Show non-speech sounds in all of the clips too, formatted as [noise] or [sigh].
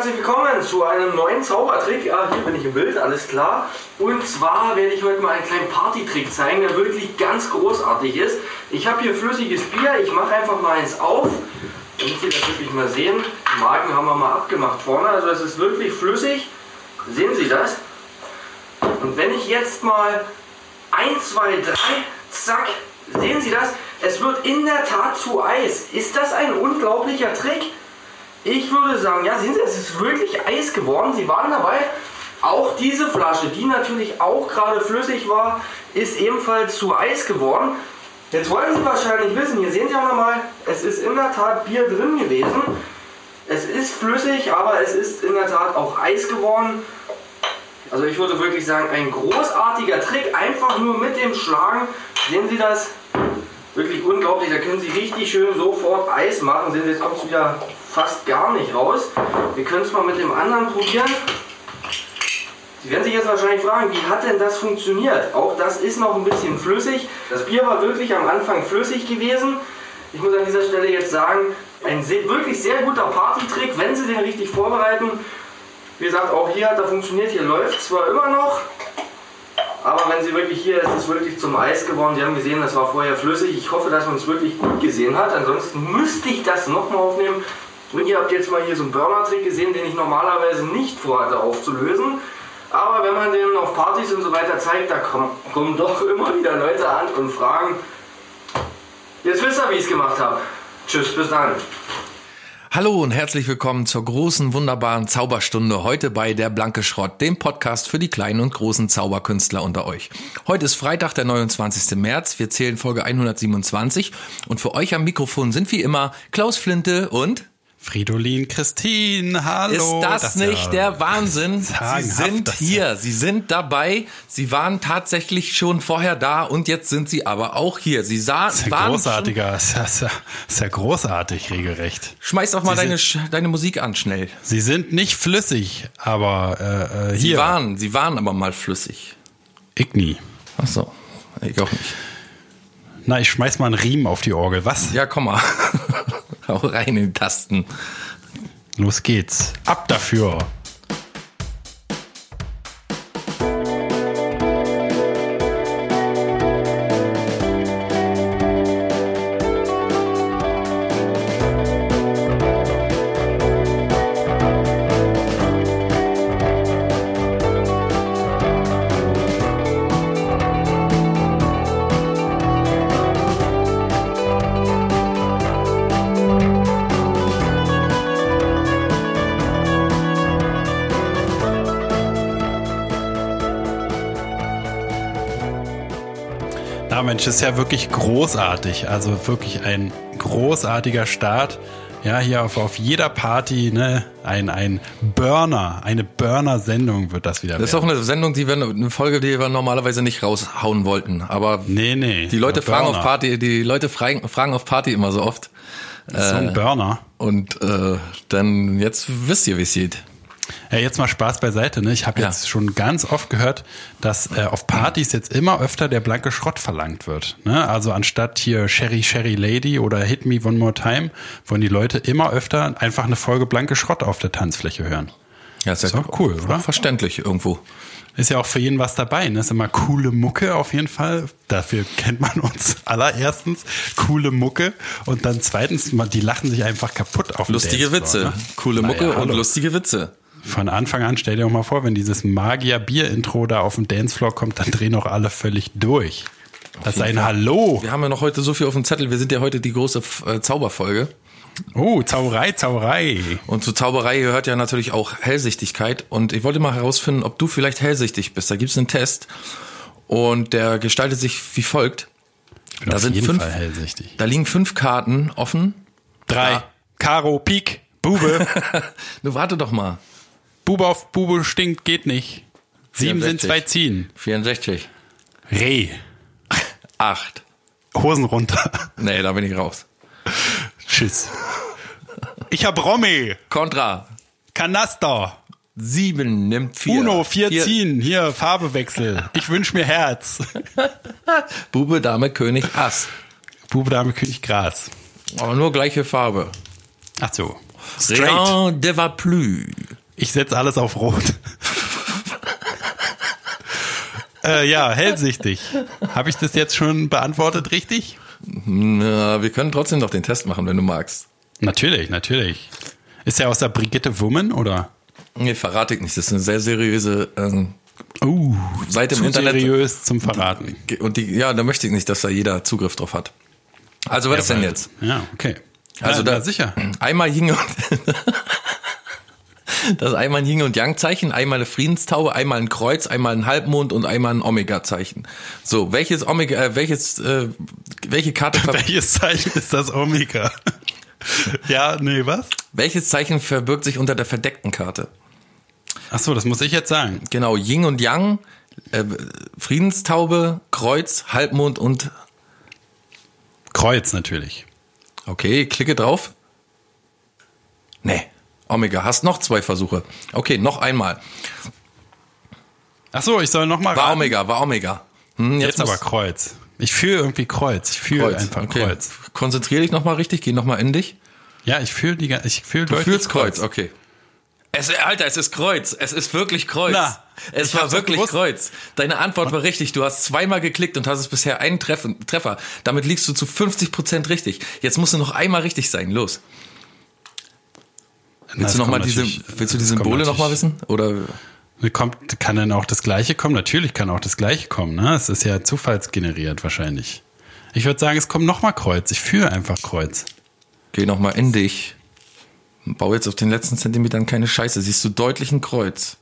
herzlich willkommen zu einem neuen Zaubertrick. Ah, hier bin ich im Bild, alles klar. Und zwar werde ich heute mal einen kleinen Partytrick zeigen, der wirklich ganz großartig ist. Ich habe hier flüssiges Bier, ich mache einfach mal eins auf, damit Sie das wirklich mal sehen. Die Marken haben wir mal abgemacht vorne, also es ist wirklich flüssig. Sehen Sie das? Und wenn ich jetzt mal 1, 2, 3, zack, sehen Sie das? Es wird in der Tat zu Eis. Ist das ein unglaublicher Trick? Ich würde sagen, ja, sehen Sie, es ist wirklich Eis geworden. Sie waren dabei. Auch diese Flasche, die natürlich auch gerade flüssig war, ist ebenfalls zu Eis geworden. Jetzt wollen Sie wahrscheinlich wissen, hier sehen Sie auch nochmal, es ist in der Tat Bier drin gewesen. Es ist flüssig, aber es ist in der Tat auch Eis geworden. Also ich würde wirklich sagen, ein großartiger Trick, einfach nur mit dem Schlagen. Sehen Sie das? Wirklich unglaublich, da können Sie richtig schön sofort Eis machen. Sehen Sie, jetzt kommt es wieder fast gar nicht raus. Wir können es mal mit dem anderen probieren. Sie werden sich jetzt wahrscheinlich fragen, wie hat denn das funktioniert? Auch das ist noch ein bisschen flüssig. Das Bier war wirklich am Anfang flüssig gewesen. Ich muss an dieser Stelle jetzt sagen, ein sehr, wirklich sehr guter Partytrick, wenn Sie den richtig vorbereiten. Wie gesagt, auch hier hat er funktioniert. Hier läuft zwar immer noch, aber wenn Sie wirklich hier, ist es wirklich zum Eis geworden. Sie haben gesehen, das war vorher flüssig. Ich hoffe, dass man es wirklich gut gesehen hat. Ansonsten müsste ich das nochmal aufnehmen. Und ihr habt jetzt mal hier so einen Burner-Trick gesehen, den ich normalerweise nicht vorhatte aufzulösen. Aber wenn man den auf Partys und so weiter zeigt, da kommen, kommen doch immer wieder Leute an und fragen. Jetzt wisst ihr, wie ich es gemacht habe. Tschüss, bis dann. Hallo und herzlich willkommen zur großen, wunderbaren Zauberstunde heute bei Der Blanke Schrott, dem Podcast für die kleinen und großen Zauberkünstler unter euch. Heute ist Freitag, der 29. März. Wir zählen Folge 127 und für euch am Mikrofon sind wie immer Klaus Flinte und Fridolin Christine, hallo. Ist das, das nicht ja der Wahnsinn? Sie sind hier, Sie sind dabei. Sie waren tatsächlich schon vorher da und jetzt sind Sie aber auch hier. Sie sah, das ist ja waren großartiger, ja, ja, ist ja großartig regelrecht. Schmeiß doch mal deine, sind, deine Musik an schnell. Sie sind nicht flüssig, aber äh, äh, hier. Sie waren, Sie waren aber mal flüssig. Ich nie. Ach so, ich auch nicht. Na, ich schmeiß mal einen Riemen auf die Orgel. Was? Ja, komm mal. [laughs] [laughs] Hau rein in die Tasten. Los geht's. Ab dafür. Mensch, ist ja wirklich großartig. Also wirklich ein großartiger Start. Ja, hier auf, auf jeder Party, ne, ein, ein Burner, eine Burner-Sendung wird das wieder. Das ist auch eine Sendung, die wir, eine Folge, die wir normalerweise nicht raushauen wollten. Aber nee, nee, die Leute fragen auf Party, die Leute fragen, fragen auf Party immer so oft. so ein äh, Burner. Und äh, dann jetzt wisst ihr, wie es sieht. Ja, jetzt mal Spaß beiseite. Ne? Ich habe ja. jetzt schon ganz oft gehört, dass äh, auf Partys jetzt immer öfter der blanke Schrott verlangt wird. Ne? Also anstatt hier Sherry Sherry Lady oder Hit Me One More Time, wollen die Leute immer öfter einfach eine Folge blanke Schrott auf der Tanzfläche hören. Ja, ist ja ist cool, oder? Verständlich irgendwo. Ist ja auch für jeden was dabei. Ne? Ist immer coole Mucke auf jeden Fall. Dafür kennt man uns allererstens. Coole Mucke. Und dann zweitens, die lachen sich einfach kaputt auf Lustige Witze. Ne? Coole Mucke naja, und lustige Witze von Anfang an, stell dir auch mal vor, wenn dieses Magier-Bier-Intro da auf dem Dancefloor kommt, dann drehen auch alle völlig durch. Das ist ein Fall. Hallo. Wir haben ja noch heute so viel auf dem Zettel. Wir sind ja heute die große äh, Zauberfolge. Oh, Zauberei, Zauberei. Und zu Zauberei gehört ja natürlich auch Hellsichtigkeit. Und ich wollte mal herausfinden, ob du vielleicht hellsichtig bist. Da gibt es einen Test und der gestaltet sich wie folgt. Da auf sind fünf. Da liegen fünf Karten offen. Drei. Da. Karo, Pik, Bube. [laughs] du warte doch mal. Bube auf Bube stinkt, geht nicht. Sieben 64. sind zwei ziehen. 64. Reh. Acht. Hosen runter. Nee, da bin ich raus. Tschüss. Ich hab Romy. Contra. Kanaster. Sieben nimmt vier. Uno, vier, vier. ziehen. Hier, Farbewechsel. Ich wünsch mir Herz. [laughs] Bube, Dame, König, Ass. Bube, Dame, König, Gras. Aber nur gleiche Farbe. Ach so. Straight. Rien de va plus. Ich setze alles auf Rot. äh, ja, hellsichtig. Habe ich das jetzt schon beantwortet richtig? Na, wir können trotzdem noch den Test machen, wenn du magst. Natürlich, natürlich. Ist er aus der Brigitte Woman oder? Nee, verrate ich nicht. Das ist eine sehr seriöse ähm, Uh, Seite im Internet. seriös zum Verraten. Und die, ja, da möchte ich nicht, dass da jeder Zugriff drauf hat. Also, was ist denn jetzt? Ja, okay. Also ja, da sicher. Einmal Yin und Das ist einmal ein Yin und Yang Zeichen, einmal eine Friedenstaube, einmal ein Kreuz, einmal ein Halbmond und einmal ein Omega Zeichen. So, welches Omega äh, welches äh, welche Karte [laughs] Welches Zeichen ist das Omega? [laughs] ja, nee, was? welches Zeichen verbirgt sich unter der verdeckten Karte? Ach so, das muss ich jetzt sagen. Genau, Yin und Yang, äh, Friedenstaube, Kreuz, Halbmond und Kreuz natürlich. Okay, klicke drauf. Nee, Omega, hast noch zwei Versuche. Okay, noch einmal. Ach so, ich soll noch mal War raten. Omega, war Omega. Hm, Jetzt, aber muss- Kreuz. Ich fühle irgendwie Kreuz. Ich fühle einfach okay. Kreuz. Konzentrier dich nochmal richtig, geh nochmal in dich. Ja, ich fühle die, ich fühle Du fühlst Kreuz, okay. Es, Alter, es ist Kreuz. Es ist wirklich Kreuz. Na, es war wirklich gewusst. Kreuz. Deine Antwort war richtig. Du hast zweimal geklickt und hast es bisher einen Treff Treffer. Damit liegst du zu 50% richtig. Jetzt musst du noch einmal richtig sein. Los. Willst du noch mal kommt diese, willst du die Symbole noch mal natürlich- wissen? Oder? Kommt, kann dann auch das Gleiche kommen? Natürlich kann auch das Gleiche kommen. Ne? Es ist ja zufallsgeneriert wahrscheinlich. Ich würde sagen, es kommt noch mal Kreuz. Ich fühle einfach Kreuz. Geh noch mal in dich. Bau jetzt auf den letzten Zentimetern keine Scheiße. Siehst du deutlich ein Kreuz.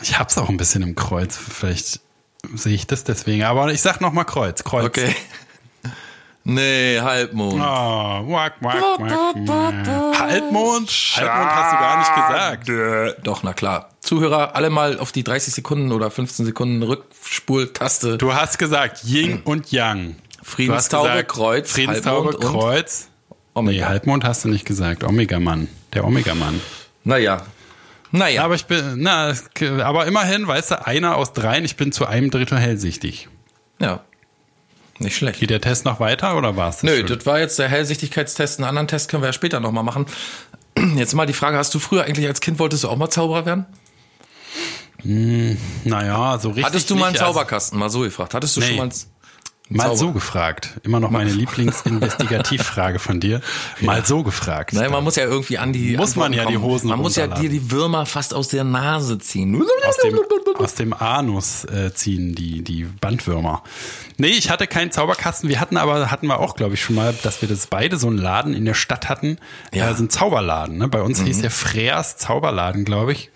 Ich hab's auch ein bisschen im Kreuz. Vielleicht sehe ich das deswegen. Aber ich sag noch mal Kreuz. Kreuz. Okay. Nee, Halbmond. Oh, wack, wack, wack. Halbmond? Halbmond hast du gar nicht gesagt. Doch, na klar. Zuhörer, alle mal auf die 30 Sekunden oder 15 Sekunden Rückspultaste. Du hast gesagt Yin [clears throat] und Yang. Friedenstaube, gesagt, Kreuz, Friedenstaube, Halbmond Kreuz. Nee, Omega. Halbmond hast du nicht gesagt. Omega-Mann. Der Omega-Mann. Naja. Naja. Aber ich bin, na, aber immerhin, weißt du, einer aus dreien, ich bin zu einem Drittel hellsichtig. ja. Nicht schlecht. Geht der Test noch weiter oder war's das Nö, schon? das war jetzt der Hellsichtigkeitstest. Einen anderen Test können wir ja später nochmal machen. [clears throat] Jetzt mal die Frage, hast du früher eigentlich als Kind, wolltest du auch mal Zauberer werden? Naja, so richtig. Hattest du mal einen nicht, also Zauberkasten? Mal so gefragt. Hattest du Nee. schon mal einen Mal so gefragt. Immer noch meine [laughs] Lieblingsinvestigativfrage von dir. Mal so gefragt. Nein, man muss ja irgendwie an die Muss man Antworten ja die kommen. Hosen Man muss ja dir die Würmer fast aus der Nase ziehen. aus dem, aus dem Anus äh, ziehen die, die Bandwürmer. Nee, ich hatte keinen Zauberkasten. Wir hatten aber, hatten wir auch, glaube ich, schon mal, dass wir das beide so einen Laden in der Stadt hatten. Ja. Ja. so ein Zauberladen. Ne? Bei uns hieß der Freers Zauberladen, glaube ich.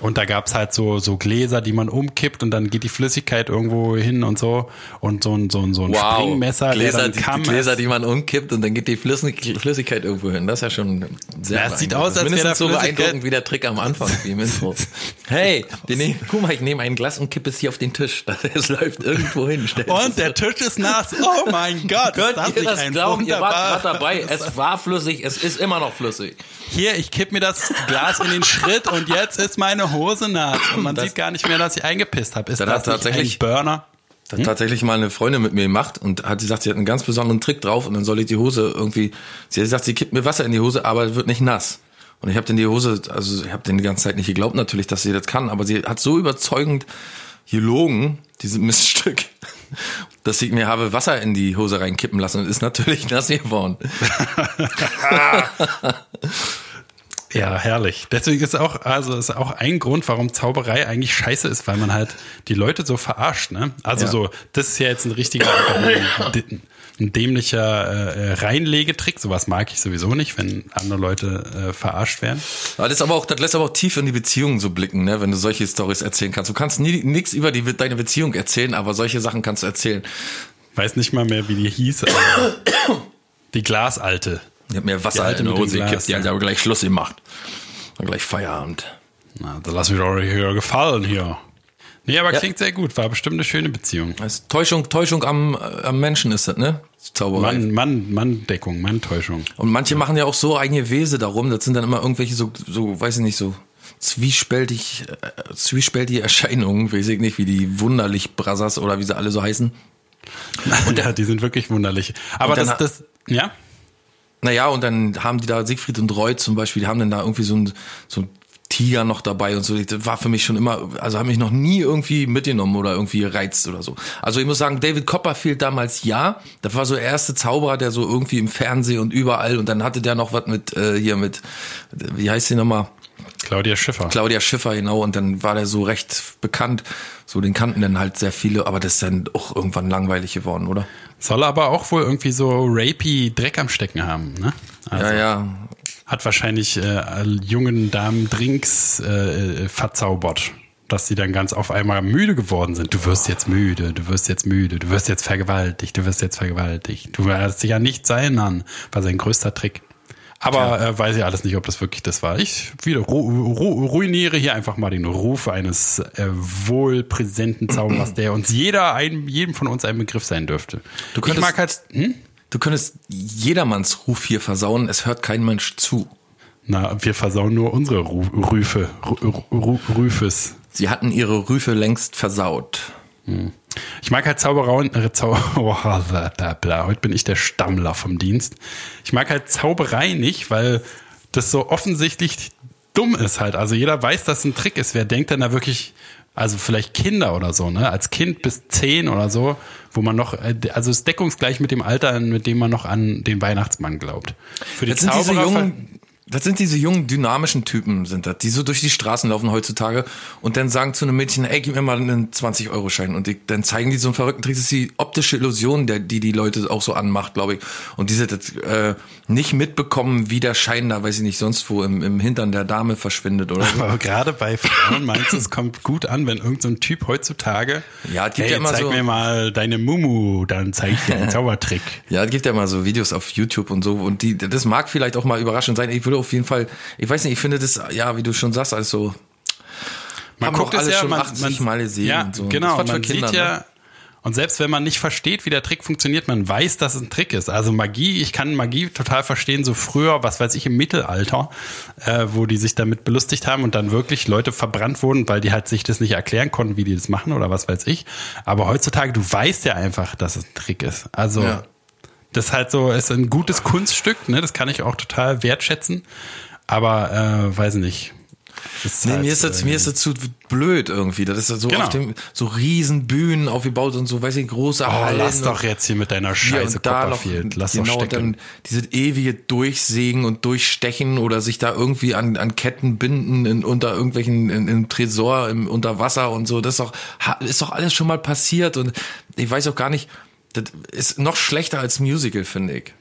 Und da gab's halt so, so Gläser, die man umkippt und dann geht die Flüssigkeit irgendwo hin und so. Und so ein, so ein, so ein Springmesser, Gläser, die, die Gläser, die man umkippt und dann geht die Flüssig- Flüssigkeit irgendwo hin. Das ist ja schon sehr Ja, es sieht aus, als wäre so beeindruckend wie der Trick am Anfang, wie im Intro. [laughs] Hey, wir nehmen, guck mal, ich nehme ein Glas und kippe es hier auf den Tisch. Es läuft irgendwo hin. [laughs] Und das der Tisch ist nass. Oh mein Gott. Könnt das ihr das glauben? Ihr wart gerade dabei. Es war flüssig, es ist immer noch flüssig. Hier, ich kipp mir das Glas in den Schritt und jetzt ist meine Hose nass. Und man Das- sieht gar nicht mehr, dass ich eingepisst habe. Ist Das tatsächlich- ein Burner? Das hat tatsächlich mal eine Freundin mit mir gemacht und hat gesagt, sie hat einen ganz besonderen Trick drauf und dann soll ich die Hose irgendwie, sie hat gesagt, sie kippt mir Wasser in die Hose, aber es wird nicht nass. Und ich habe den die Hose, also ich habe den die ganze Zeit nicht geglaubt natürlich, dass sie das kann, aber sie hat so überzeugend gelogen, diese Miststück, dass ich mir habe Wasser in die Hose reinkippen lassen und ist natürlich [laughs] nass geworden. [laughs] Ja, herrlich. Deswegen ist auch, also ist auch ein Grund, warum Zauberei eigentlich scheiße ist, weil man halt die Leute so verarscht, ne? Also Ja. so, das ist ja jetzt ein richtiger, [laughs] ein, dämlicher äh, Reinlegetrick. Sowas mag ich sowieso nicht, wenn andere Leute äh, verarscht werden. Aber das, aber auch, das lässt aber auch tief in die Beziehung so blicken, ne, wenn du solche Stories erzählen kannst. Du kannst nie nichts über die, deine Beziehung erzählen, aber solche Sachen kannst du erzählen. Weiß nicht mal mehr, wie die hieß. Aber die Glasalte. Ich hab mir Wasser Die Alte in die Hose Glas, gekippt, die hat aber gleich Schluss gemacht. War gleich Feierabend. Na, da lass mich doch hier gefallen hier. Nee, aber Ja. klingt sehr gut. War bestimmt eine schöne Beziehung. Ist Täuschung, Täuschung am, am Menschen ist das, ne? Zauberei. Mann, Mann, Mann-Deckung, Mann-Täuschung. Und manche machen ja auch so eigene Wese darum. Das sind dann immer irgendwelche so, so, weiß ich nicht, so zwiespältig, äh, zwiespältige Erscheinungen, weiß ich nicht, wie die wunderlich Brothers oder wie sie alle so heißen. Und [laughs] ja, die sind wirklich wunderlich. Aber das, das, ja, Naja, und dann haben die da Siegfried und Roy zum Beispiel, die haben dann da irgendwie so ein, so ein Tiger noch dabei und so. Das war für mich schon immer, also hat mich noch nie irgendwie mitgenommen oder irgendwie gereizt oder so. Also ich muss sagen, David Copperfield damals ja. Das war so der erste Zauberer, der so irgendwie im Fernsehen und überall und dann hatte der noch was mit, äh, hier mit, wie heißt die nochmal? Claudia Schiffer. Claudia Schiffer, genau. Und dann war der so recht bekannt. So, den kannten dann halt sehr viele, aber das ist dann auch irgendwann langweilig geworden, oder? Soll aber auch wohl irgendwie so rapey Dreck am Stecken haben, ne? Also ja, ja. Hat wahrscheinlich äh, jungen Damen Drinks äh, verzaubert, dass sie dann ganz auf einmal müde geworden sind. Du wirst jetzt müde, du wirst jetzt müde, du wirst jetzt vergewaltigt, du wirst jetzt vergewaltigt. Du wirst dich ja nicht sein an, war sein größter Trick. Aber äh, weiß ich alles nicht, ob das wirklich das war. Ich wieder ru ru ruiniere hier einfach mal den Ruf eines äh, wohlpräsenten Zauberers, [clears throat] der uns jeder, ein, jedem von uns ein Begriff sein dürfte. Du ich könntest, mag halt, hm? Du könntest jedermanns Ruf hier versauen, es hört kein Mensch zu. Na, wir versauen nur unsere Ru Rüfe, Ru Rüfes. Sie hatten ihre Rüfe längst versaut. Ich mag halt Zauberei, äh, [laughs] oh, heute bin ich der Stammler vom Dienst. Ich mag halt Zauberei nicht, weil das so offensichtlich dumm ist halt. Also jeder weiß, dass es ein Trick ist. Wer denkt denn da wirklich, also vielleicht Kinder oder so, ne? Als Kind bis zehn oder so, wo man noch, äh, also es ist deckungsgleich mit dem Alter, mit dem man noch an den Weihnachtsmann glaubt. Für die Das sind diese jungen, das sind diese jungen, dynamischen Typen, sind das, die so durch die Straßen laufen heutzutage und dann sagen zu einem Mädchen, ey, gib mir mal einen 20-Euro-Schein. Und die, dann zeigen die so einen verrückten Trick. Das ist die optische Illusion, der, die die Leute auch so anmacht, glaube ich. Und diese das, äh, nicht mitbekommen, wie der Schein da, weiß ich nicht, sonst wo im, im Hintern der Dame verschwindet oder so. Aber gerade bei Frauen meinst du, es kommt gut an, wenn irgendein so ein Typ heutzutage, Ja, es gibt hey, ja immer zeig so- mir mal deine Mumu, dann zeig ich dir den [laughs] Zaubertrick. Ja, es gibt ja mal so Videos auf YouTube und so und die, das mag vielleicht auch mal überraschend sein. Ich würde auf jeden Fall, ich weiß nicht, ich finde das, ja, wie du schon sagst, alles so, Man guckt es ja, schon man, 80 man, Mal gesehen Ja, und so. genau. Man Kinder, sieht ja, ne? und selbst wenn man nicht versteht, wie der Trick funktioniert, man weiß, dass es ein Trick ist. Also Magie, ich kann Magie total verstehen, so früher, was weiß ich, im Mittelalter, äh, wo die sich damit belustigt haben und dann wirklich Leute verbrannt wurden, weil die halt sich das nicht erklären konnten, wie die das machen oder was weiß ich. Aber heutzutage, du weißt ja einfach, dass es ein Trick ist. Also Ja. Das ist halt so, ist ein gutes Kunststück, ne? Das kann ich auch total wertschätzen. Aber äh, weiß nicht. Nee, halt, mir ist das, äh, mir ist das zu blöd irgendwie. Das ist so Genau. auf dem, so riesen Bühnen aufgebaut und so, weiß ich, große Oh, Hallen. lass doch jetzt hier mit deiner Scheiße da Copperfield. Lass genau, doch und stecken. dann dieses ewige Durchsägen und Durchstechen oder sich da irgendwie an, an Ketten binden in, unter irgendwelchen, in, im Tresor, im, unter Wasser und so. Das ist doch, ist doch alles schon mal passiert und ich weiß auch gar nicht, das ist noch schlechter als Musical, finde ich.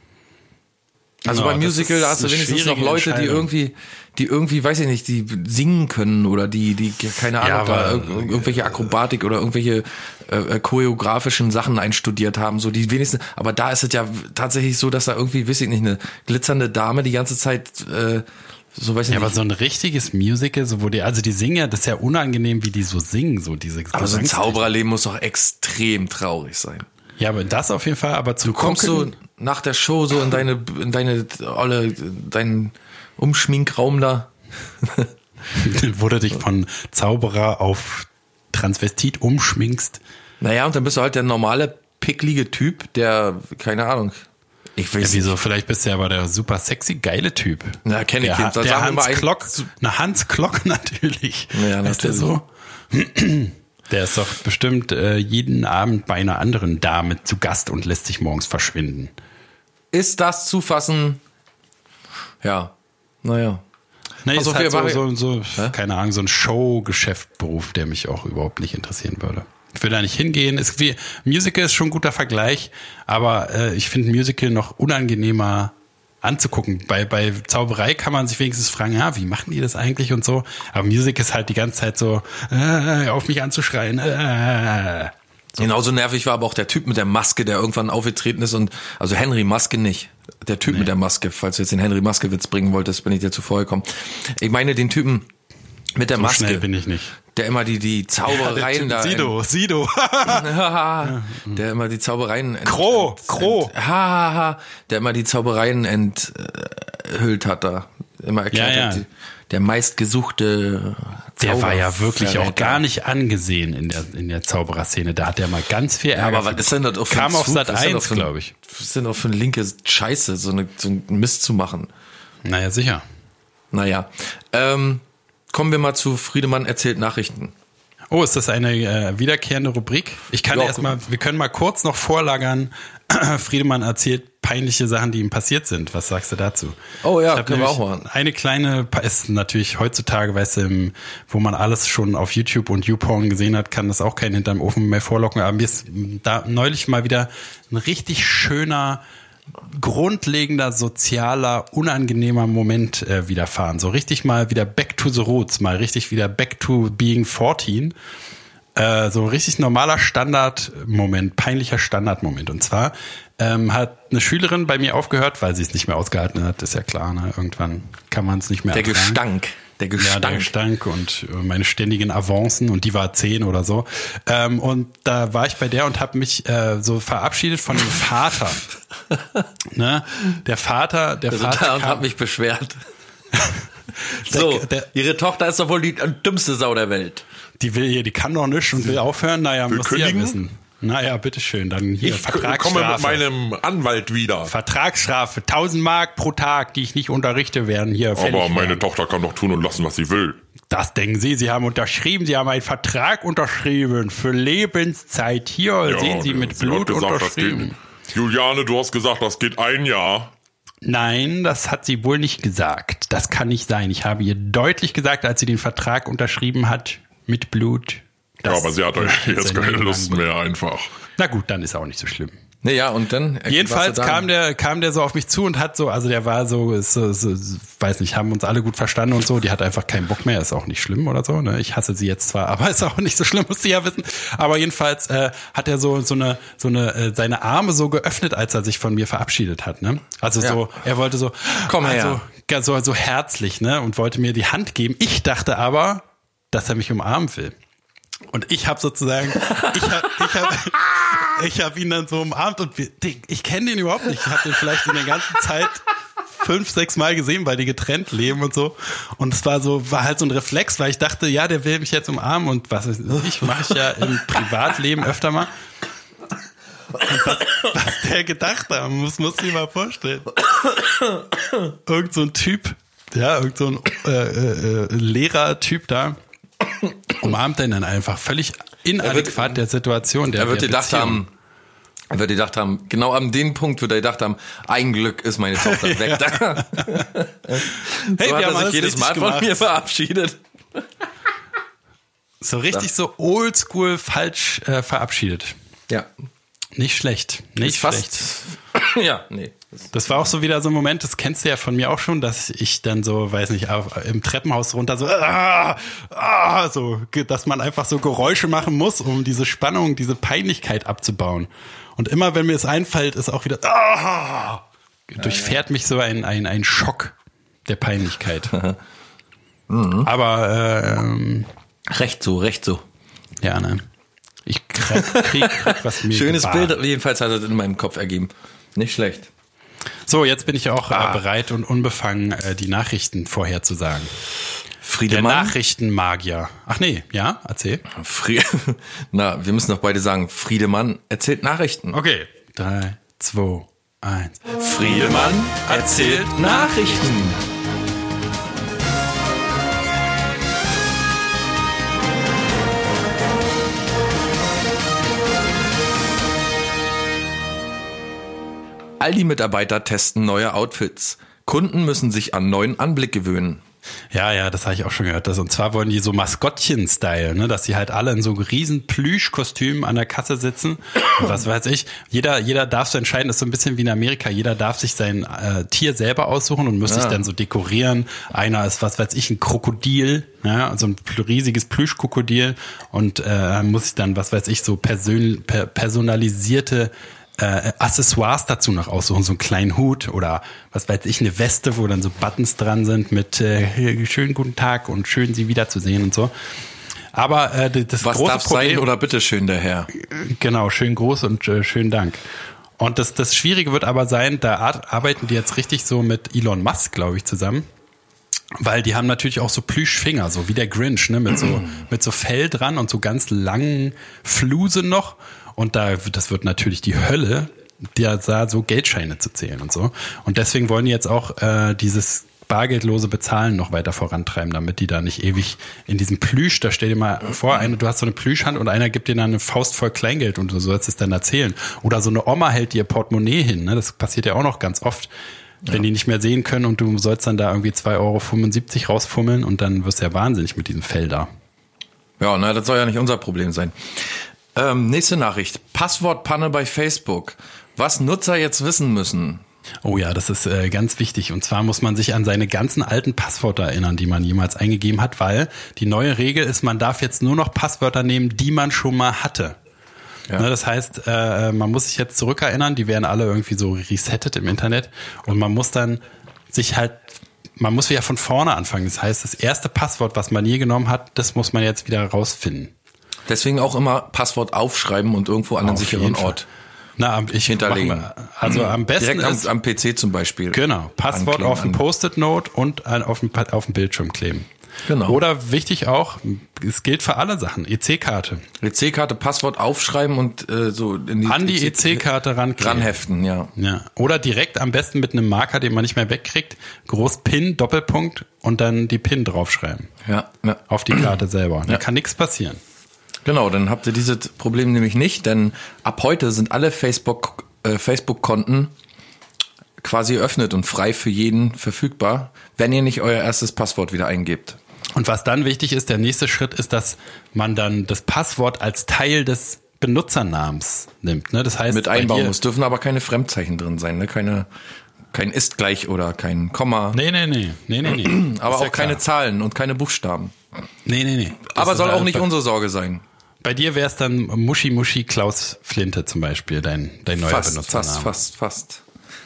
Also Genau, beim Musical da hast du wenigstens noch Leute, die irgendwie, die irgendwie, weiß ich nicht, die singen können oder die, die keine Ahnung, Ja, da aber- irg- irgendwelche Akrobatik oder irgendwelche äh, äh, choreografischen Sachen einstudiert haben, so die wenigsten. Aber da ist es ja tatsächlich so, dass da irgendwie, weiß ich nicht, eine glitzernde Dame die ganze Zeit, äh, so weiß ich Ja, aber nicht. so ein richtiges Musical, so wo die, also die singen ja, das ist ja unangenehm, wie die so singen, so diese aber so ein Zaubererleben muss doch extrem traurig sein. Ja, aber das auf jeden Fall, aber zu Du kommst so gucken, nach der Show so in deine, in deine, alle, deinen Umschminkraum da. [laughs] wo du dich von Zauberer auf Transvestit umschminkst. Naja, und dann bist du halt der normale, picklige Typ, der, keine Ahnung. Ich Ja, weiß wieso? Vielleicht bist du ja aber der super sexy, geile Typ. Na, kenn ich der, jetzt. Der wir Hans Klock. Na, Hans Klock [laughs] natürlich. Ja, der natürlich. so? Der ist doch bestimmt äh, jeden Abend bei einer anderen Dame zu Gast und lässt sich morgens verschwinden. Ist das zu fassen? Ja. Naja. Nee, Also ist halt so, so, so keine Ahnung, so ein Show-Geschäftberuf, der mich auch überhaupt nicht interessieren würde. Ich will da nicht hingehen. Ist wie, Musical ist schon ein guter Vergleich, aber äh, ich finde Musical noch unangenehmer anzugucken. Bei, bei Zauberei kann man sich wenigstens fragen, ja, wie machen die das eigentlich und so. Aber Music ist halt die ganze Zeit so, äh, auf mich anzuschreien. Äh. Genauso nervig war aber auch der Typ mit der Maske, der irgendwann aufgetreten ist und, also Henry Maske nicht. Der Typ mit der Maske, falls du jetzt den Henry Maske Witz bringen wolltest, bin ich dir zuvor gekommen. Ich meine den Typen mit der So Maske. schnell bin ich nicht. Der immer die, die Zaubereien da. Sido, Sido. [laughs] der immer die Zaubereien. ent- Kro, ent- Kro. ent- Ha, ha, ha, der immer die Zaubereien enthüllt hat da. Immer erklärt Ja, ja. hat, der meistgesuchte Der war ja wirklich auch gar nicht angesehen in der, in der Zaubererszene. Da hat er mal ganz viel Ja, Ärger. aber was ist denn das für Kam auf? Sat Was ist denn 1, das für ein- glaube ich. Was ist denn auch für eine linke Scheiße, so, eine, so ein Mist zu machen? Naja, sicher. Naja. Ähm, kommen wir mal zu Friedemann erzählt Nachrichten. Oh, ist das eine äh, wiederkehrende Rubrik? Ich kann Ja, erstmal, wir können mal kurz noch vorlagern. [clears throat] Friedemann erzählt peinliche Sachen, die ihm passiert sind. Was sagst du dazu? Oh ja, können wir auch machen. Eine kleine, ist natürlich heutzutage, weißt du, im- wo man alles schon auf YouTube und YouPorn gesehen hat, kann das auch keinen hinterm Ofen mehr vorlocken. Aber mir ist da neulich mal wieder ein richtig schöner, grundlegender, sozialer, unangenehmer Moment äh, widerfahren. So richtig mal wieder back to the roots, mal richtig wieder back to being 14 äh, so richtig normaler Standardmoment, peinlicher Standardmoment. Und zwar ähm, hat eine Schülerin bei mir aufgehört, weil sie es nicht mehr ausgehalten hat, ist ja klar, ne? Irgendwann kann man es nicht mehr Der ertragen. Gestank. Der Ja, der Gestank. Gestank und äh, meine ständigen Avancen und die war zehn oder so. Ähm, und da war ich bei der und habe mich äh, so verabschiedet von dem Vater. [laughs] ne? Der Vater, der Also Vater und hat mich beschwert. [laughs] so, der- ihre Tochter ist doch wohl die dümmste Sau der Welt. die will hier, die kann doch nicht und will aufhören. Naja, Will muss sie ja kündigen? wissen. Naja, bitteschön, dann hier Ich komme mit Vertragsstrafe. meinem Anwalt wieder. Vertragsstrafe, 1000 Mark pro Tag, die ich nicht unterrichte, werden hier fällig Aber meine werden. Tochter kann doch tun und lassen, was sie will. Das denken Sie, Sie haben unterschrieben, Sie haben einen Vertrag unterschrieben für Lebenszeit. Hier Ja, sehen Sie mit sie Blut gesagt, unterschrieben. geht. Juliane, du hast gesagt, das geht ein Jahr. Nein, das hat sie wohl nicht gesagt. Das kann nicht sein. Ich habe ihr deutlich gesagt, als sie den Vertrag unterschrieben hat, mit Blut. Ja, aber sie hat [laughs] jetzt keine Lust lang- mehr einfach. Na gut, dann ist auch nicht so schlimm. Naja, und dann. äh, Jedenfalls du kam der, kam der so auf mich zu und hat so, also der war so, so, so, so weiß nicht, haben uns alle gut verstanden und so. Die hat einfach keinen Bock mehr, ist auch nicht schlimm oder so. Ne? Ich hasse sie jetzt zwar, [laughs] aber ist auch nicht so schlimm, muss sie ja wissen. Aber jedenfalls äh, hat er so so eine so eine äh, seine Arme so geöffnet, als er sich von mir verabschiedet hat. Ne? Also Ja. so, er wollte so, Komm her. also, so so herzlich, ne, und wollte mir die Hand geben. Ich dachte aber, dass er mich umarmen will. Und ich habe sozusagen, ich habe ich hab, [laughs] ich hab ihn dann so umarmt und wir, ich kenne den überhaupt nicht. Ich habe den vielleicht in der ganzen Zeit fünf, sechs Mal gesehen, weil die getrennt leben und so. Und es war so, war halt so ein Reflex, weil ich dachte, ja, der will mich jetzt umarmen und was weiß ich, mache ich ja im Privatleben öfter mal. Und was, was der gedacht haben muss, muss ich mal vorstellen. Irgend so ein Typ, ja, irgend so ein äh, äh, äh, Lehrertyp da, umarmt den dann einfach völlig inadäquat der Situation. Der, Er wird der gedacht Beziehung. haben, er wird gedacht haben, genau an dem Punkt wird er gedacht haben, ein Glück ist meine Tochter [laughs] weg. Da. [laughs] hey, so hat er sich jedes richtig Mal gemacht. von mir verabschiedet. [laughs] So richtig so oldschool falsch äh, verabschiedet. Ja. Nicht schlecht. Nicht Ist schlecht. fast. ja, nee. Das war auch so wieder so ein Moment, das kennst du ja von mir auch schon, dass ich dann so, weiß nicht, auf, im Treppenhaus runter so, ah, ah, so, dass man einfach so Geräusche machen muss, um diese Spannung, diese Peinlichkeit abzubauen. Und immer wenn mir es einfällt, ist auch wieder, ah, durchfährt mich so ein, ein, ein Schock der Peinlichkeit. [laughs] Aber, äh, ähm, Recht so, recht so. ja, ne. Ich krieg, krieg, krieg [laughs] was mir Schönes gebaht. Bild, jedenfalls hat es in meinem Kopf ergeben. Nicht schlecht. So, jetzt bin ich auch Ah. äh, bereit und unbefangen, äh, die Nachrichten vorherzusagen. Der Friedemann. Nachrichtenmagier. Ach nee, ja, erzähl. Fri [laughs] Na, wir müssen doch beide sagen, Friedemann erzählt Nachrichten. Okay. Drei, zwei, eins. Friedemann erzählt Nachrichten. Aldi-Mitarbeiter testen neue Outfits. Kunden müssen sich an neuen Anblick gewöhnen. Ja, ja, das habe ich auch schon gehört. Das, und zwar wollen die so Maskottchen-Style, ne? dass die halt alle in so riesen Plüschkostümen an der Kasse sitzen. Und was weiß ich. Jeder, jeder darf so entscheiden, das ist so ein bisschen wie in Amerika. Jeder darf sich sein äh, Tier selber aussuchen und muss sich dann so dekorieren. Einer ist, was weiß ich, ein Krokodil, ja, so ein pl- riesiges Plüschkrokodil und äh, muss sich dann, was weiß ich, so persön per personalisierte äh, Accessoires dazu noch aussuchen, so einen kleinen Hut oder was weiß ich, eine Weste, wo dann so Buttons dran sind mit äh, schönen guten Tag und schön sie wiederzusehen und so. Aber äh, das Was große darf Problem, sein oder bitteschön, der Herr? Genau, schön groß und äh, schönen Dank. Und das, das Schwierige wird aber sein, da ar- arbeiten die jetzt richtig so mit Elon Musk, glaube ich, zusammen. Weil die haben natürlich auch so Plüschfinger, so wie der Grinch, ne, mit so, mit so Fell dran und so ganz langen Flusen noch. Und da, das wird natürlich die Hölle, der da so Geldscheine zu zählen und so. Und deswegen wollen die jetzt auch äh, dieses bargeldlose Bezahlen noch weiter vorantreiben, damit die da nicht ewig in diesem Plüsch, da stell dir mal vor, eine, du hast so eine Plüschhand und einer gibt dir dann eine Faust voll Kleingeld und du sollst es dann erzählen. Oder so eine Oma hält dir Portemonnaie hin, ne? das passiert ja auch noch ganz oft. Wenn die nicht mehr sehen können und du sollst dann da irgendwie 2,75 Euro rausfummeln und dann wirst du ja wahnsinnig mit diesem Fell da. Ja, na, das soll ja nicht unser Problem sein. Ähm, nächste Nachricht. Passwortpanne bei Facebook. Was Nutzer jetzt wissen müssen. Oh ja, das ist äh, ganz wichtig. Und zwar muss man sich an seine ganzen alten Passwörter erinnern, die man jemals eingegeben hat, weil die neue Regel ist, man darf jetzt nur noch Passwörter nehmen, die man schon mal hatte. Ja. Ne, das heißt, äh, man muss sich jetzt zurückerinnern, die werden alle irgendwie so resettet im Internet und man muss dann sich halt, man muss wieder von vorne anfangen. Das heißt, das erste Passwort, was man je genommen hat, das muss man jetzt wieder rausfinden. Deswegen auch immer Passwort aufschreiben und irgendwo an einen sicheren Ort. Na, ich hinterlegen. also am besten Direkt am, am PC zum Beispiel. Genau. Passwort auf ein Post-it-Note und auf dem, auf dem Bildschirm kleben. Genau. Oder wichtig auch, es gilt für alle Sachen, EC-Karte. EC-Karte, Passwort aufschreiben und äh, so in die, an die EC-Karte ran ranheften, ja. ja. Oder direkt am besten mit einem Marker, den man nicht mehr wegkriegt, groß PIN, Doppelpunkt und dann die PIN draufschreiben. Ja. ja. Auf die Karte selber. Da kann nichts passieren. Genau, dann habt ihr dieses Problem nämlich nicht, denn ab heute sind alle Facebook äh, Facebook-Konten quasi eröffnet und frei für jeden verfügbar, wenn ihr nicht euer erstes Passwort wieder eingebt. Und was dann wichtig ist, der nächste Schritt ist, dass man dann das Passwort als Teil des Benutzernamens nimmt. Ne? Das heißt, mit einbauen muss, dürfen aber keine Fremdzeichen drin sein, ne? keine kein ist gleich oder kein Komma. Nee, nee, nee, nee, nee, nee. [clears throat] aber auch ja keine Zahlen und keine Buchstaben. Nee, nee, nee. Das aber soll auch nicht unsere Sorge sein. Bei dir wäre es dann Muschi Muschi Klaus Flinte zum Beispiel, dein, dein neuer fast, Benutzername. Fast, fast, fast.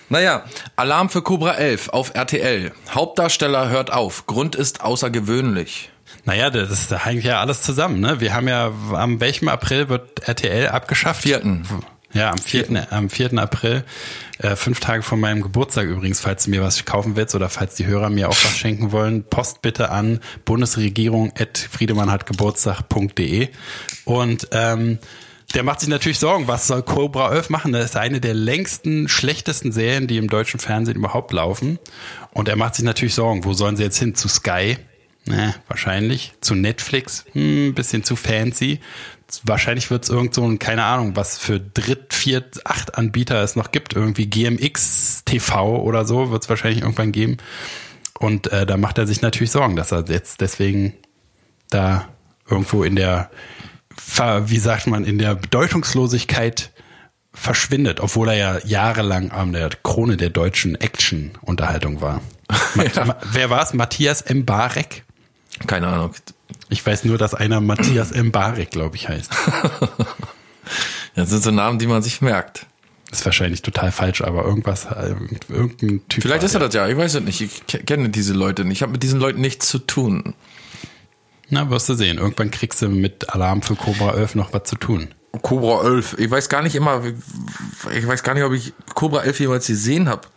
Naja, Alarm für Cobra 11 auf RTL. Hauptdarsteller hört auf. Grund ist außergewöhnlich. Naja, das, ist, da hängt ja alles zusammen. Ne? Wir haben ja, am welchem April wird RTL abgeschafft? Vierten. Ja, am 4. Am 4. April, äh, fünf Tage vor meinem Geburtstag übrigens, falls du mir was kaufen willst oder falls die Hörer mir auch was schenken wollen, post bitte an bundesregierung.friedemannhatgeburtstag.de und ähm, der macht sich natürlich Sorgen, was soll Cobra 11 machen? Das ist eine der längsten, schlechtesten Serien, die im deutschen Fernsehen überhaupt laufen. Und er macht sich natürlich Sorgen, wo sollen sie jetzt hin? Zu Sky? Ne, wahrscheinlich. Zu Netflix? Hm, bisschen zu fancy. Wahrscheinlich wird es irgend so ein, keine Ahnung, was für Dritt-, Viert-, Acht-Anbieter es noch gibt. Irgendwie GMX TV oder so wird es wahrscheinlich irgendwann geben. Und äh, da macht er sich natürlich Sorgen, dass er jetzt deswegen da irgendwo in der wie sagt man, in der Bedeutungslosigkeit verschwindet, obwohl er ja jahrelang an der Krone der deutschen Action-Unterhaltung war. [laughs] ja. Wer war es? Matthias M. Barek? Keine Ahnung. Ich weiß nur, dass einer Matthias [clears throat] M. Barek, glaube ich, heißt. [laughs] Das sind so Namen, die man sich merkt. Ist wahrscheinlich total falsch, aber irgendwas, äh, irgendein Typ. Vielleicht ist er das ja, ich weiß es nicht. Ich kenne diese Leute nicht. Ich habe mit diesen Leuten nichts zu tun. Na, wirst du sehen. Irgendwann kriegst du mit Alarm für Cobra 11 noch was zu tun. Cobra 11. Ich weiß gar nicht immer, ich weiß gar nicht, ob ich Cobra 11 jemals gesehen habe.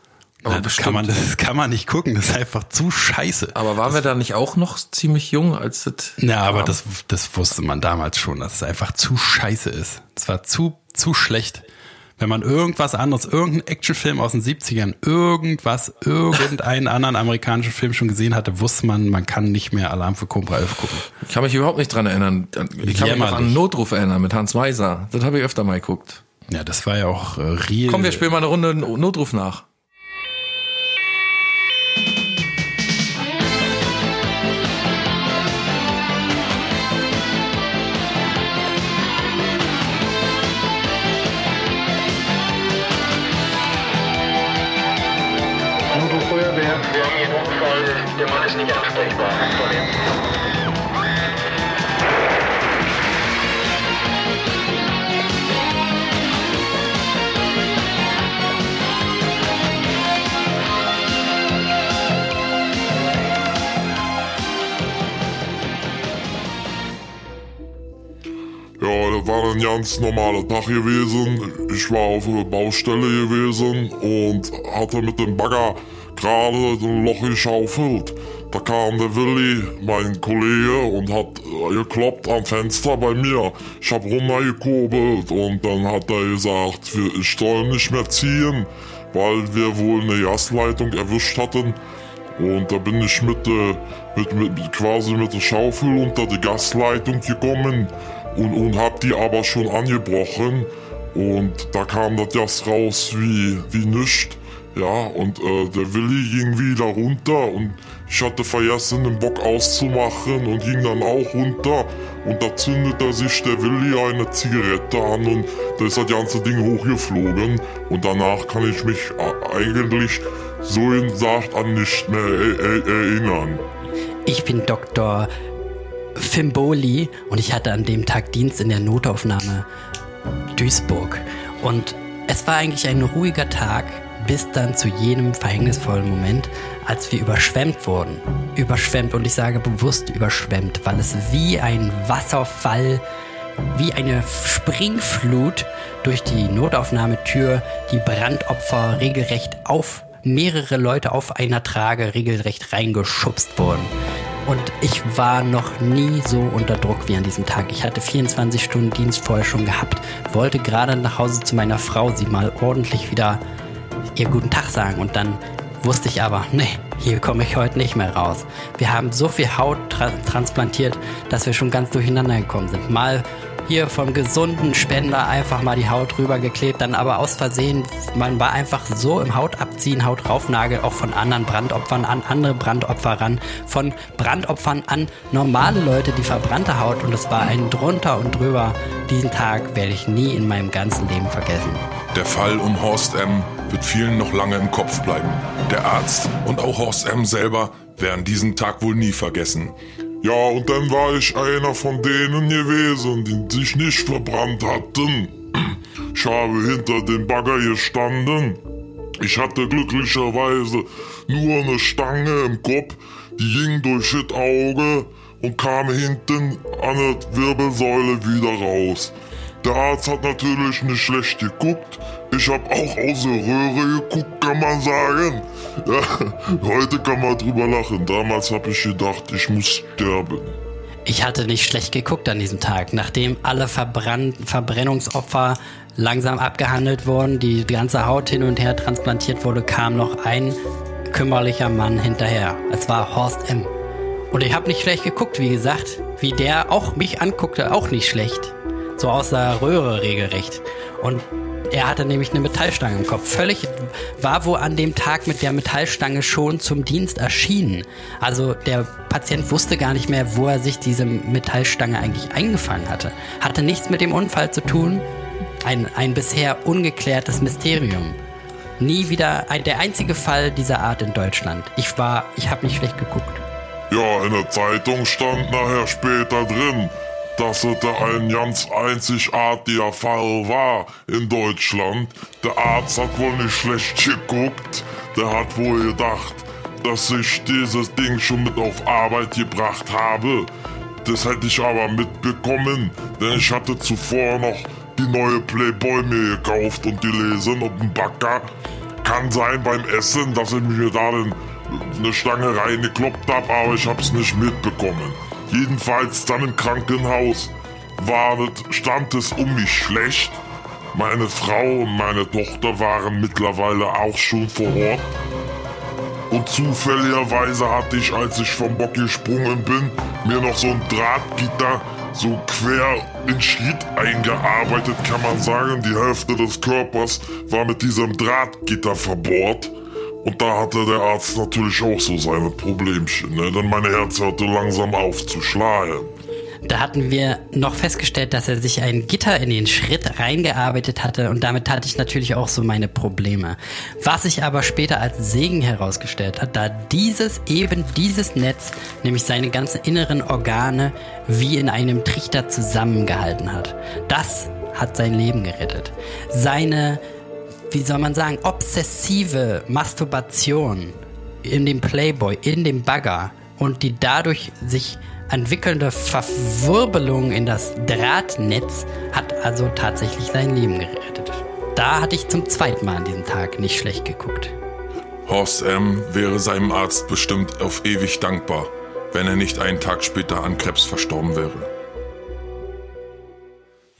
Aber Na, das, kann man, das kann man nicht gucken, das ist einfach zu scheiße. Aber waren wir da nicht auch noch ziemlich jung, als das. Ja, aber das, das wusste man damals schon, dass es einfach zu scheiße ist. Es war zu, zu schlecht wenn man irgendwas anderes, irgendeinen Actionfilm aus den 70ern, irgendwas, irgendeinen [laughs] anderen amerikanischen Film schon gesehen hatte, wusste man, man kann nicht mehr Alarm für Cobra 11 gucken. Ich kann mich überhaupt nicht dran erinnern. Ich kann mich noch an Notruf erinnern mit Hans Weiser. Das habe ich öfter mal geguckt. Ja, das war ja auch äh, real. Komm, wir spielen mal eine Runde Notruf nach. Ganz normaler Tag gewesen. Ich war auf der Baustelle gewesen und hatte mit dem Bagger gerade ein Loch geschaufelt. Da kam der Willi, mein Kollege, und hat gekloppt am Fenster bei mir. Ich hab runtergekurbelt und dann hat er gesagt, ich soll nicht mehr ziehen, weil wir wohl eine Gasleitung erwischt hatten. Und da bin ich mit, äh, mit, mit quasi mit der Schaufel unter die Gasleitung gekommen und, und hab die aber schon angebrochen. Und da kam das Gas raus wie, wie nichts. Ja, und äh, der Willi ging wieder runter und ich hatte vergessen, den Bock auszumachen und ging dann auch runter. Und da zündete sich der Willi eine Zigarette an und da ist das ganze Ding hochgeflogen. Und danach kann ich mich eigentlich so in Sacht an nicht mehr er erinnern. Ich bin Dr. Fimboli und ich hatte an dem Tag Dienst in der Notaufnahme Duisburg. Und es war eigentlich ein ruhiger Tag bis dann zu jenem verhängnisvollen Moment, als wir überschwemmt wurden. Überschwemmt und ich sage bewusst überschwemmt, weil es wie ein Wasserfall, wie eine Springflut durch die Notaufnahmetür die Brandopfer regelrecht auf mehrere Leute auf einer Trage regelrecht reingeschubst wurden. Und ich war noch nie so unter Druck wie an diesem Tag. Ich hatte 24 Stunden Dienst vorher schon gehabt, wollte gerade nach Hause zu meiner Frau sie mal ordentlich wieder ihr guten Tag sagen und dann wusste ich aber, nee, hier komme ich heute nicht mehr raus. Wir haben so viel Haut tra transplantiert, dass wir schon ganz durcheinander gekommen sind. Mal hier vom gesunden Spender einfach mal die Haut rübergeklebt, dann aber aus Versehen, man war einfach so im Haut abziehen, Haut raufnagel, auch von anderen Brandopfern an andere Brandopfer ran, von Brandopfern an normale Leute, die verbrannte Haut und es war ein drunter und drüber. Diesen Tag werde ich nie in meinem ganzen Leben vergessen. Der Fall um Horst M. wird vielen noch lange im Kopf bleiben. Der Arzt und auch Horst M. selber werden diesen Tag wohl nie vergessen. Ja, und dann war ich einer von denen gewesen, die sich nicht verbrannt hatten. Ich habe hinter dem Bagger gestanden. Ich hatte glücklicherweise nur eine Stange im Kopf, die ging durch das Auge und kam hinten an der Wirbelsäule wieder raus. Der Arzt hat natürlich nicht schlecht geguckt. Ich habe auch aus der Röhre geguckt, kann man sagen. Ja, heute kann man drüber lachen. Damals habe ich gedacht, ich muss sterben. Ich hatte nicht schlecht geguckt an diesem Tag. Nachdem alle Verbrann Verbrennungsopfer langsam abgehandelt wurden, die ganze Haut hin und her transplantiert wurde, kam noch ein kümmerlicher Mann hinterher. Es war Horst M. Und ich habe nicht schlecht geguckt, wie gesagt. Wie der auch mich anguckte, auch nicht schlecht so aus der Röhre regelrecht. Und er hatte nämlich eine Metallstange im Kopf. Völlig war wohl an dem Tag mit der Metallstange schon zum Dienst erschienen. Also der Patient wusste gar nicht mehr, wo er sich diese Metallstange eigentlich eingefangen hatte. Hatte nichts mit dem Unfall zu tun. Ein, ein bisher ungeklärtes Mysterium. Nie wieder ein, der einzige Fall dieser Art in Deutschland. Ich war, ich habe nicht schlecht geguckt. Ja, in der Zeitung stand nachher später drin, dass es ein ganz einzigartiger Fall war in Deutschland. Der Arzt hat wohl nicht schlecht geguckt. Der hat wohl gedacht, dass ich dieses Ding schon mit auf Arbeit gebracht habe. Das hätte ich aber mitbekommen, denn ich hatte zuvor noch die neue Playboy mir gekauft und gelesen und ein Backer. Kann sein beim Essen, dass ich mir da eine Stange reingekloppt habe, aber ich habe es nicht mitbekommen. Jedenfalls dann im Krankenhaus war stand es um mich schlecht. Meine Frau und meine Tochter waren mittlerweile auch schon vor Ort. Und zufälligerweise hatte ich, als ich vom Bock gesprungen bin, mir noch so ein Drahtgitter so quer in Schritt eingearbeitet, kann man sagen. Die Hälfte des Körpers war mit diesem Drahtgitter verbohrt. Und da hatte der Arzt natürlich auch so seine Problemchen, ne? denn mein Herz hörte langsam auf zu schlagen. Da hatten wir noch festgestellt, dass er sich ein Gitter in den Schritt reingearbeitet hatte und damit hatte ich natürlich auch so meine Probleme. Was sich aber später als Segen herausgestellt hat, da dieses, eben dieses Netz, nämlich seine ganzen inneren Organe wie in einem Trichter zusammengehalten hat. Das hat sein Leben gerettet. Seine wie soll man sagen, obsessive Masturbation in dem Playboy, in dem Bagger und die dadurch sich entwickelnde Verwirbelung in das Drahtnetz hat also tatsächlich sein Leben gerettet. Da hatte ich zum zweiten Mal an diesem Tag nicht schlecht geguckt. Horst M. wäre seinem Arzt bestimmt auf ewig dankbar, wenn er nicht einen Tag später an Krebs verstorben wäre.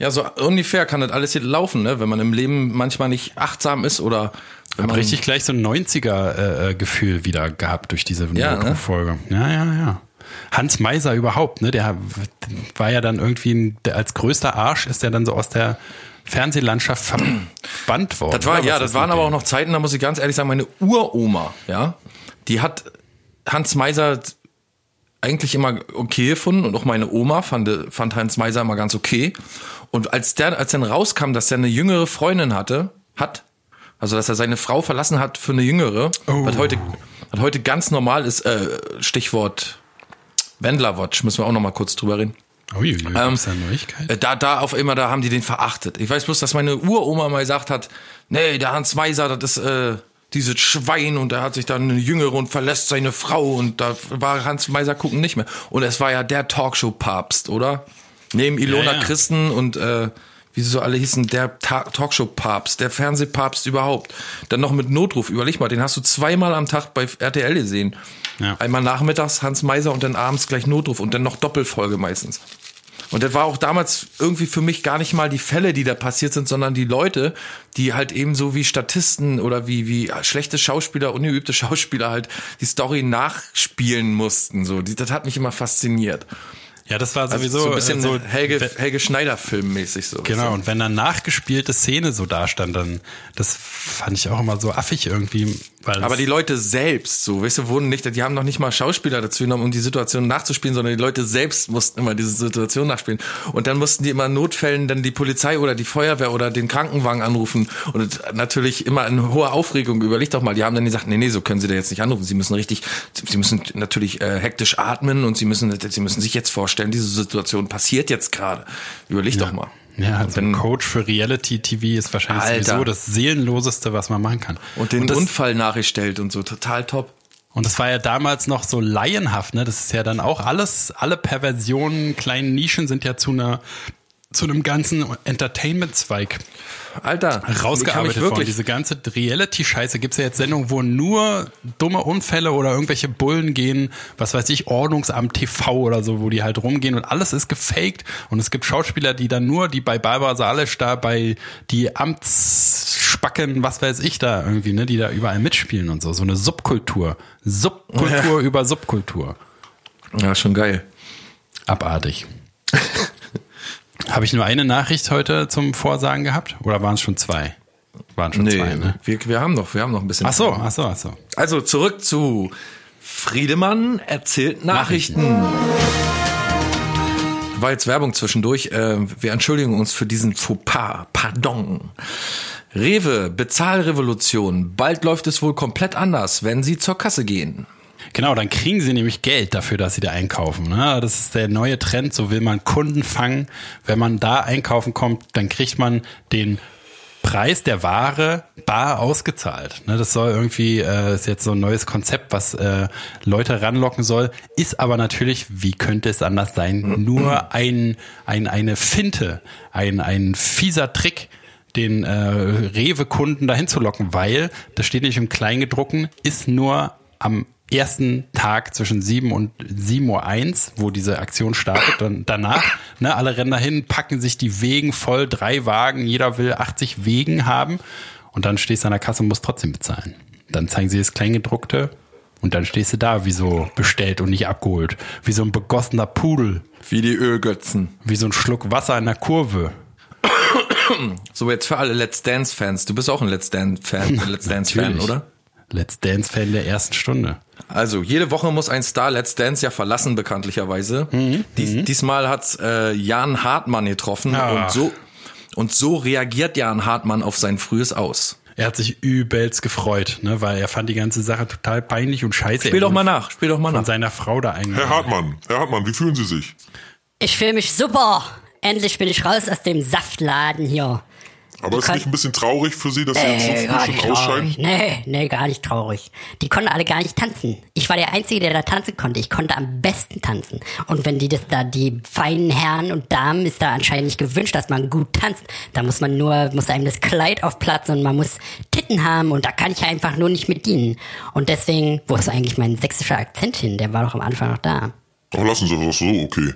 Ja, so ungefähr kann das alles hier laufen, ne? wenn man im Leben manchmal nicht achtsam ist oder Ich habe richtig gleich so ein 90er-Gefühl äh, wieder gehabt durch diese Ja, ne? Folge. Ja, ja, ja. Hans Meiser überhaupt, ne? Der war ja dann irgendwie ein, als größter Arsch ist der dann so aus der Fernsehlandschaft verbannt worden. Das war, ja, das waren aber auch noch Zeiten, da muss ich ganz ehrlich sagen, meine Uroma, ja, die hat Hans Meiser eigentlich immer okay gefunden und auch meine Oma fand, fand Hans Meiser immer ganz okay. Und als der, als dann rauskam, dass er eine jüngere Freundin hatte, hat, also dass er seine Frau verlassen hat für eine jüngere, Oh. was heute, was heute ganz normal ist, äh, Stichwort Wendlerwatch, müssen wir auch noch mal kurz drüber reden. Ui, ui, gibt's da Neuigkeiten? Äh, Da, da auf immer, da haben die den verachtet. Ich weiß bloß, dass meine Uroma mal gesagt hat, nee, der Hans Meiser, das ist äh, dieses Schwein und er hat sich dann eine Jüngere und verlässt seine Frau und da war Hans Meiser gucken nicht mehr. Und es war ja der Talkshow-Papst, oder? Neben Ilona Ja, ja. Christen und äh, wie sie so alle hießen, der Ta Talkshow-Papst, der Fernsehpapst überhaupt. Dann noch mit Notruf, überleg mal, den hast du zweimal am Tag bei RTL gesehen. Ja. Einmal nachmittags Hans Meiser und dann abends gleich Notruf und dann noch Doppelfolge meistens. Und das war auch damals irgendwie für mich gar nicht mal die Fälle, die da passiert sind, sondern die Leute, die halt eben so wie Statisten oder wie, wie schlechte Schauspieler, ungeübte [laughs] Schauspieler halt die Story nachspielen mussten. So, die, das hat mich immer fasziniert. Ja, das war Also sowieso so ein bisschen äh, so Helge, Helge Schneider Filmmäßig so. Genau, und wenn dann nachgespielte Szene so dastand, dann das fand ich auch immer so affig irgendwie. Weil Aber die Leute selbst, so, weißt du, wurden nicht, die haben noch nicht mal Schauspieler dazu genommen, um die Situation nachzuspielen, sondern die Leute selbst mussten immer diese Situation nachspielen. Und dann mussten die immer in Notfällen dann die Polizei oder die Feuerwehr oder den Krankenwagen anrufen. Und natürlich immer in hoher Aufregung. Überleg doch mal, die haben dann gesagt, nee, nee, so können sie da jetzt nicht anrufen. Sie müssen richtig, sie müssen natürlich äh, hektisch atmen und sie müssen, sie müssen sich jetzt vorstellen, diese Situation passiert jetzt gerade. Überleg doch mal. Ja, also ein Coach für Reality TV ist wahrscheinlich Alter. sowieso das seelenloseste, was man machen kann. Und den das, Unfall nachgestellt und so, total top. Und das war ja damals noch so laienhaft, ne? Das ist ja dann auch alles, alle Perversionen, kleinen Nischen sind ja zu einer, zu einem ganzen Entertainment-Zweig Alter, ich rausgearbeitet worden. wirklich Diese ganze Reality-Scheiße gibt's ja jetzt Sendungen, wo nur dumme Unfälle oder irgendwelche Bullen gehen, was weiß ich, Ordnungsamt TV oder so, wo die halt rumgehen und alles ist gefaked und es gibt Schauspieler, die dann nur, die bei Barbara Salisch da bei die Amtsspacken, was weiß ich da irgendwie, ne, die da überall mitspielen und so, so eine Subkultur. Subkultur über Subkultur. Ja, schon geil. Abartig. [laughs] Habe ich nur eine Nachricht heute zum Vorsagen gehabt? Oder waren es schon zwei? Waren schon Nee, zwei, ne? wir, wir haben noch, wir haben noch ein bisschen. Ach so, ach so, ach so. Also zurück zu Friedemann erzählt Nachrichten. War jetzt Werbung zwischendurch. Äh, wir entschuldigen uns für diesen Fauxpas. Pardon. Rewe, Bezahlrevolution. Bald läuft es wohl komplett anders, wenn Sie zur Kasse gehen. Genau, dann kriegen sie nämlich Geld dafür, dass sie da einkaufen. Ne? Das ist der neue Trend, so will man Kunden fangen. Wenn man da einkaufen kommt, dann kriegt man den Preis der Ware bar ausgezahlt. Ne, das soll irgendwie, äh, ist jetzt so ein neues Konzept, was äh, Leute ranlocken soll, ist aber natürlich, wie könnte es anders sein, nur ein, ein, eine Finte, ein, ein fieser Trick, den äh, Rewe-Kunden dahin zu locken, weil, das steht nicht im Kleingedruckten, ist nur am ersten Tag zwischen 7 und 7.01 Uhr, wo diese Aktion startet. Dann danach, ne, alle rennen dahin, packen sich die Wegen voll, drei Wagen, jeder will 80 Wegen haben. Und dann stehst du an der Kasse und musst trotzdem bezahlen. Dann zeigen sie das Kleingedruckte und dann stehst du da, wie so bestellt und nicht abgeholt. Wie so ein begossener Pudel. Wie die Ölgötzen. Wie so ein Schluck Wasser in der Kurve. So jetzt für alle Let's Dance Fans. Du bist auch ein Let's Dance Fan, [laughs] Let's Dance Fan, Natürlich. oder? Let's Dance Fan der ersten Stunde. Also jede Woche muss ein Star Let's Dance ja verlassen, bekanntlicherweise. Dies, diesmal hat äh, Jan Hartmann getroffen Ach. und so und so reagiert Jan Hartmann auf sein frühes Aus. Er hat sich übelst gefreut, ne, weil er fand die ganze Sache total peinlich und scheiße. Spiel doch mal nach, spiel doch mal Von nach. seiner Frau da Herr eingeladen. Hartmann, Herr Hartmann, wie fühlen Sie sich? Ich fühle mich super. Endlich bin ich raus aus dem Saftladen hier. Aber ist nicht ein bisschen traurig für Sie, dass Sie jetzt so Nee, früh schon ausscheiden? Nee, nee, gar nicht traurig. Die konnten alle gar nicht tanzen. Ich war der Einzige, der da tanzen konnte. Ich konnte am besten tanzen. Und wenn die das da, die feinen Herren und Damen, ist da anscheinend nicht gewünscht, dass man gut tanzt. Da muss man nur, muss einem das Kleid aufplatzen und man muss Titten haben und da kann ich einfach nur nicht mit dienen. Und deswegen, wo ist eigentlich mein sächsischer Akzent hin? Der war doch am Anfang noch da. Doch lassen Sie das so, okay.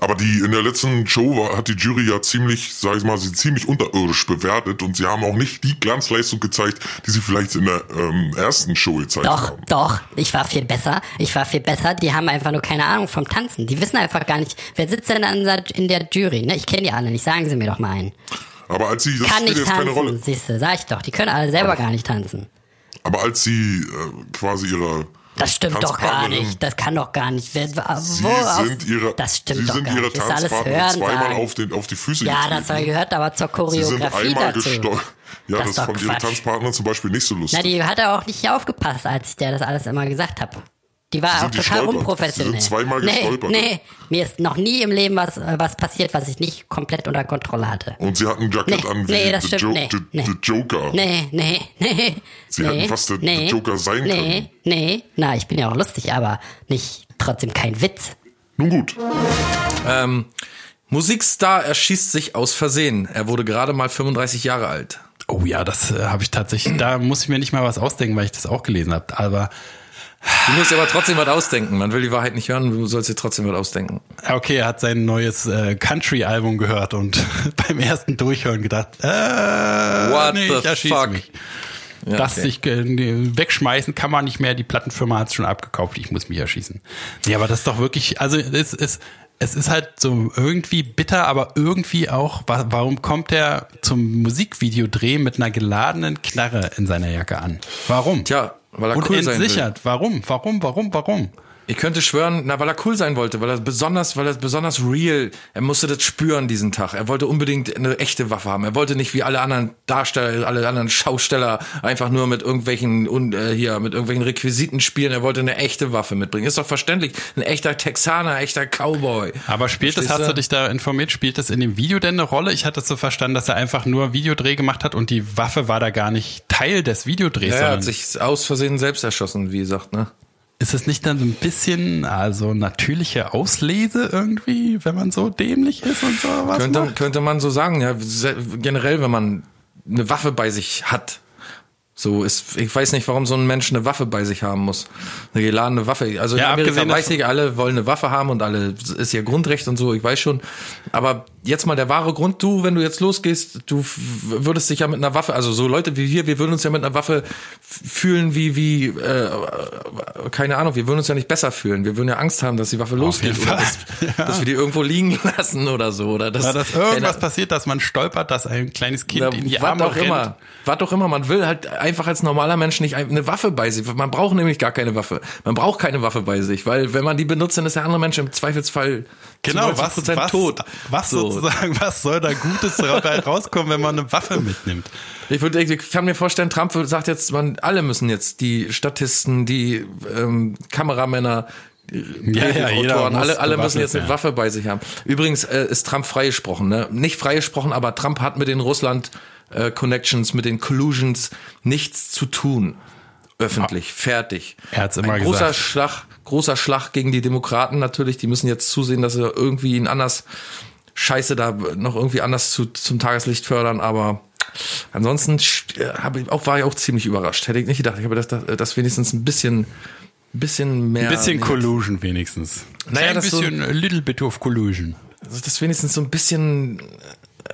Aber die in der letzten Show war, hat die Jury ja ziemlich, sag ich mal, sie ziemlich unterirdisch bewertet und sie haben auch nicht die Glanzleistung gezeigt, die sie vielleicht in der ähm, ersten Show gezeigt Doch, haben. doch, ich war viel besser. Ich war viel besser. Die haben einfach nur keine Ahnung vom Tanzen. Die wissen einfach gar nicht, wer sitzt denn in der, Jury, ne? Ich kenne die alle nicht. Sagen Sie mir doch mal einen. Aber als sie, das Kann nicht jetzt keine Rolle. tanzen, siehst du, sag ich doch. Die können alle selber gar nicht tanzen. Aber als sie äh, quasi ihre Das stimmt doch gar nicht. Das kann doch gar nicht. Wer, Sie wo, sind ihre, das stimmt sie doch sind gar ihre nicht. Das alles Tanzpartnerin zweimal auf, den, auf die Füße Ja, getreten. das gehört aber zur Sie sind Choreografie einmal dazu. Ja, Das das, fand ihre Quatsch. Tanzpartnerin zum Beispiel nicht so lustig. Na, die hat er auch nicht aufgepasst, als ich der das alles immer gesagt habe. Die war Sie auch sind total unprofessionell. Sie sind zweimal nee, gestolpert. Nee, mir ist noch nie im Leben was, äh, was passiert, was ich nicht komplett unter Kontrolle hatte. Und sie hatten ein Jackett Nee, an wie nee, das the, stimmt, Jo- nee, the, nee. the Joker. Nee, nee, nee. Sie nee, hätten fast der- nee, Joker sein nee, können. Nee, na, ich bin ja auch lustig, aber nicht trotzdem kein Witz. Nun gut. Ähm, Musikstar erschießt sich aus Versehen. Er wurde gerade mal 35 Jahre alt. Oh ja, das äh, habe ich tatsächlich, da muss ich mir nicht mal was ausdenken, weil ich das auch gelesen habe. Aber Du musst dir aber trotzdem was ausdenken. Man will die Wahrheit nicht hören, du sollst dir trotzdem was ausdenken. okay, er hat sein neues äh, Country-Album gehört und [laughs] beim ersten Durchhören gedacht, äh, What nee, the ich fuck? mich. Ja, das okay. sich äh, wegschmeißen kann man nicht mehr. Die Plattenfirma hat es schon abgekauft. Ich muss mich erschießen. Nee, aber das ist doch wirklich, also es ist, es ist halt so irgendwie bitter, aber irgendwie auch, wa- warum kommt er zum Musikvideodreh mit einer geladenen Knarre in seiner Jacke an? Warum? Tja, weil er Und cool sein will. entsichert. Warum? Warum? Warum? Warum? Ich könnte schwören, na, weil er cool sein wollte, weil er besonders, weil er besonders real, er musste das spüren diesen Tag. Er wollte unbedingt eine echte Waffe haben. Er wollte nicht wie alle anderen Darsteller, alle anderen Schausteller einfach nur mit irgendwelchen und äh, hier mit irgendwelchen Requisiten spielen. Er wollte eine echte Waffe mitbringen. Ist doch verständlich. Ein echter Texaner, ein echter Cowboy. Aber spielt das, hast du? dich da informiert, spielt das in dem Video denn eine Rolle? Ich hatte es so verstanden, dass er einfach nur Videodreh gemacht hat und die Waffe war da gar nicht Teil des Videodrehs, Ja, er hat sich aus Versehen selbst erschossen, wie gesagt, ne? Ist es nicht dann so ein bisschen also natürliche Auslese irgendwie, wenn man so dämlich ist und so was Könnte, macht? könnte man so sagen, ja. Generell, wenn man eine Waffe bei sich hat. So ist, ich weiß nicht, warum so ein Mensch eine Waffe bei sich haben muss. Eine geladene Waffe. Also in Ja, Amerika abgesehen weiß ich, alle wollen eine Waffe haben und alle ist ihr Grundrecht und so, ich weiß schon. Aber jetzt mal der wahre Grund, du, wenn du jetzt losgehst, du würdest dich ja mit einer Waffe, also so Leute wie wir, wir würden uns ja mit einer Waffe fühlen wie, wie, äh, keine Ahnung, wir würden uns ja nicht besser fühlen. Wir würden ja Angst haben, dass die Waffe losgeht oder dass, [laughs] dass wir die irgendwo liegen [laughs] lassen oder so. Oder dass, Ja, dass irgendwas keine- passiert, dass man stolpert, dass ein kleines Kind ja, in die Arme auch rennt. immer. Was auch immer. Man will halt einfach als normaler Mensch nicht ein- eine Waffe bei sich. Man braucht nämlich gar keine Waffe. Man braucht keine Waffe bei sich, weil wenn man die benutzt, dann ist der andere Mensch im Zweifelsfall Genau, zu 90% was, was, tot. was So. sozusagen, was soll da Gutes dabei [laughs] rauskommen, wenn man eine Waffe mitnimmt? Ich, würde, ich kann mir vorstellen, Trump sagt jetzt, man, alle müssen jetzt, die Statisten, die ähm, Kameramänner, Ja, ja, jeder Autoren, alle, alle müssen jetzt eine sein. Waffe bei sich haben. Übrigens äh, ist Trump freigesprochen, ne? Nicht freigesprochen, aber Trump hat mit den Russland äh, Connections, mit den Collusions nichts zu tun. Öffentlich, fertig. Er hat's immer Ein großer gesagt. Schlag, großer Schlag gegen die Demokraten natürlich. Die müssen jetzt zusehen, dass sie irgendwie ihn anders Scheiße da noch irgendwie anders zu, zum Tageslicht fördern, aber ansonsten st- äh, ich auch, war ich auch ziemlich überrascht. Hätte ich nicht gedacht. Ich habe das, das, das wenigstens ein bisschen, bisschen mehr. Ein bisschen Collusion wenigstens. Naja, ein das so- bisschen, a little bit of Collusion. also das wenigstens so ein bisschen,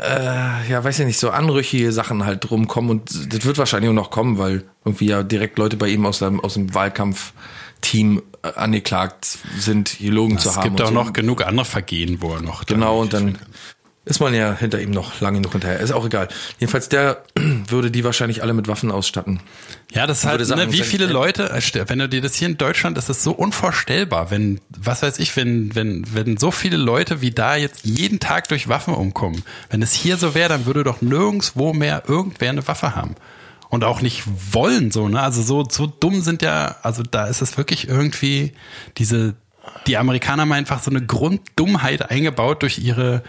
äh, ja, weiß ich nicht, so anrüchige Sachen halt drum kommen und das wird wahrscheinlich auch noch kommen, weil irgendwie ja direkt Leute bei ihm aus dem, aus dem Wahlkampfteam äh, angeklagt sind, gelogen zu Es haben. gibt und auch so. noch genug andere Vergehen, wo er noch. Genau, und dann ist man ja hinter ihm noch lange genug hinterher. Ist auch egal. Jedenfalls, der [clears throat] würde die wahrscheinlich alle mit Waffen ausstatten. Ja, das ist halt, sagen, ne, wie viele Leute, äh, wenn du dir das hier in Deutschland, ist das so unvorstellbar, wenn, was weiß ich, wenn, wenn, wenn so viele Leute wie da jetzt jeden Tag durch Waffen umkommen. Wenn es hier so wäre, dann würde doch nirgendswo mehr irgendwer eine Waffe haben. Und auch nicht wollen, so, ne? Also so, so dumm sind ja, also da ist es wirklich irgendwie diese, die Amerikaner haben einfach so eine Grunddummheit eingebaut durch ihre,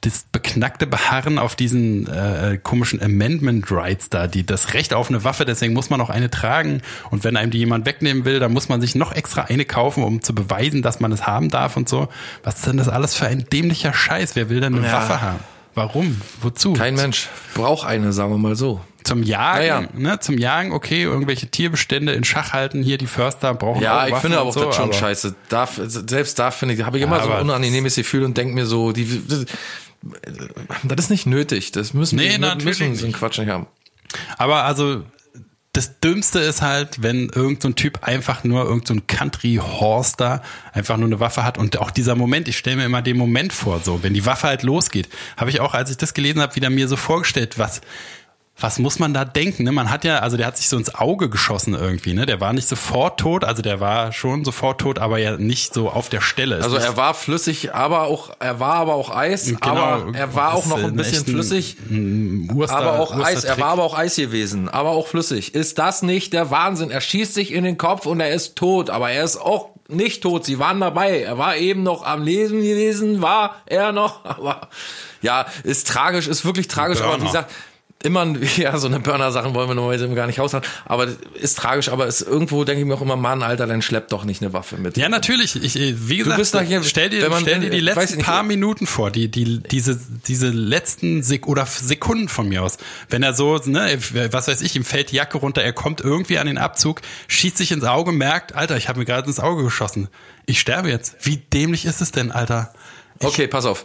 das beknackte Beharren auf diesen äh, komischen Amendment Rights da, die das Recht auf eine Waffe, deswegen muss man auch eine tragen. Und wenn einem die jemand wegnehmen will, dann muss man sich noch extra eine kaufen, um zu beweisen, dass man es haben darf und so. Was ist denn das alles für ein dämlicher Scheiß? Wer will denn eine Ja. Waffe haben? Warum? Wozu? Kein Mensch braucht eine, sagen wir mal so. Zum Jagen, Ja, ja. ne, zum Jagen, okay, irgendwelche Tierbestände in Schach halten, hier die Förster brauchen Ja, ich finde aber auch so, das schon scheiße. Da, selbst da finde ich, habe ich immer Ja, so ein unangenehmes Gefühl und denke mir so, die, das, das ist nicht nötig. Das müssen Nee, natürlich müssen so einen. Quatsch nicht haben. Aber also das Dümmste ist halt, wenn irgend so ein Typ einfach nur irgend so Country-Horster einfach nur eine Waffe hat und auch dieser Moment, ich stelle mir immer den Moment vor, so wenn die Waffe halt losgeht, habe ich auch, als ich das gelesen habe, wieder mir so vorgestellt, was was muss man da denken? Ne? Man hat ja, also der hat sich so ins Auge geschossen irgendwie, ne? Der war nicht sofort tot, also der war schon sofort tot, aber ja nicht so auf der Stelle. Also er war flüssig, aber auch, er war aber auch Eis, Genau, aber er war auch noch ein ein bisschen flüssig. Urster- Aber auch Eis, er war aber auch Eis gewesen, aber auch flüssig. Ist das nicht der Wahnsinn? Er schießt sich in den Kopf und er ist tot, aber er ist auch nicht tot. Sie waren dabei. Er war eben noch am Lesen gewesen, war er noch, [laughs] aber ja, ist tragisch, ist wirklich tragisch, aber wie Burner. gesagt, immer, [laughs] ja, so eine Burner-Sachen wollen wir normalerweise gar nicht raushauen, aber ist tragisch, aber ist irgendwo, denke ich mir auch immer, Mann, Alter, dann schleppt doch nicht eine Waffe mit. Ja, natürlich. Ich, äh, wie gesagt, bist nachher- stell dir, man- stell dir die weiß letzten nicht, paar Minuten vor, die, die, diese, diese letzten Sek oder Sekunden von mir aus. Wenn er so, ne, was weiß ich, ihm fällt die Jacke runter, er kommt irgendwie an den Abzug, schießt sich ins Auge, merkt, Alter, ich habe mir gerade ins Auge geschossen. Ich sterbe jetzt. Wie dämlich ist es denn, Alter? Okay, pass auf.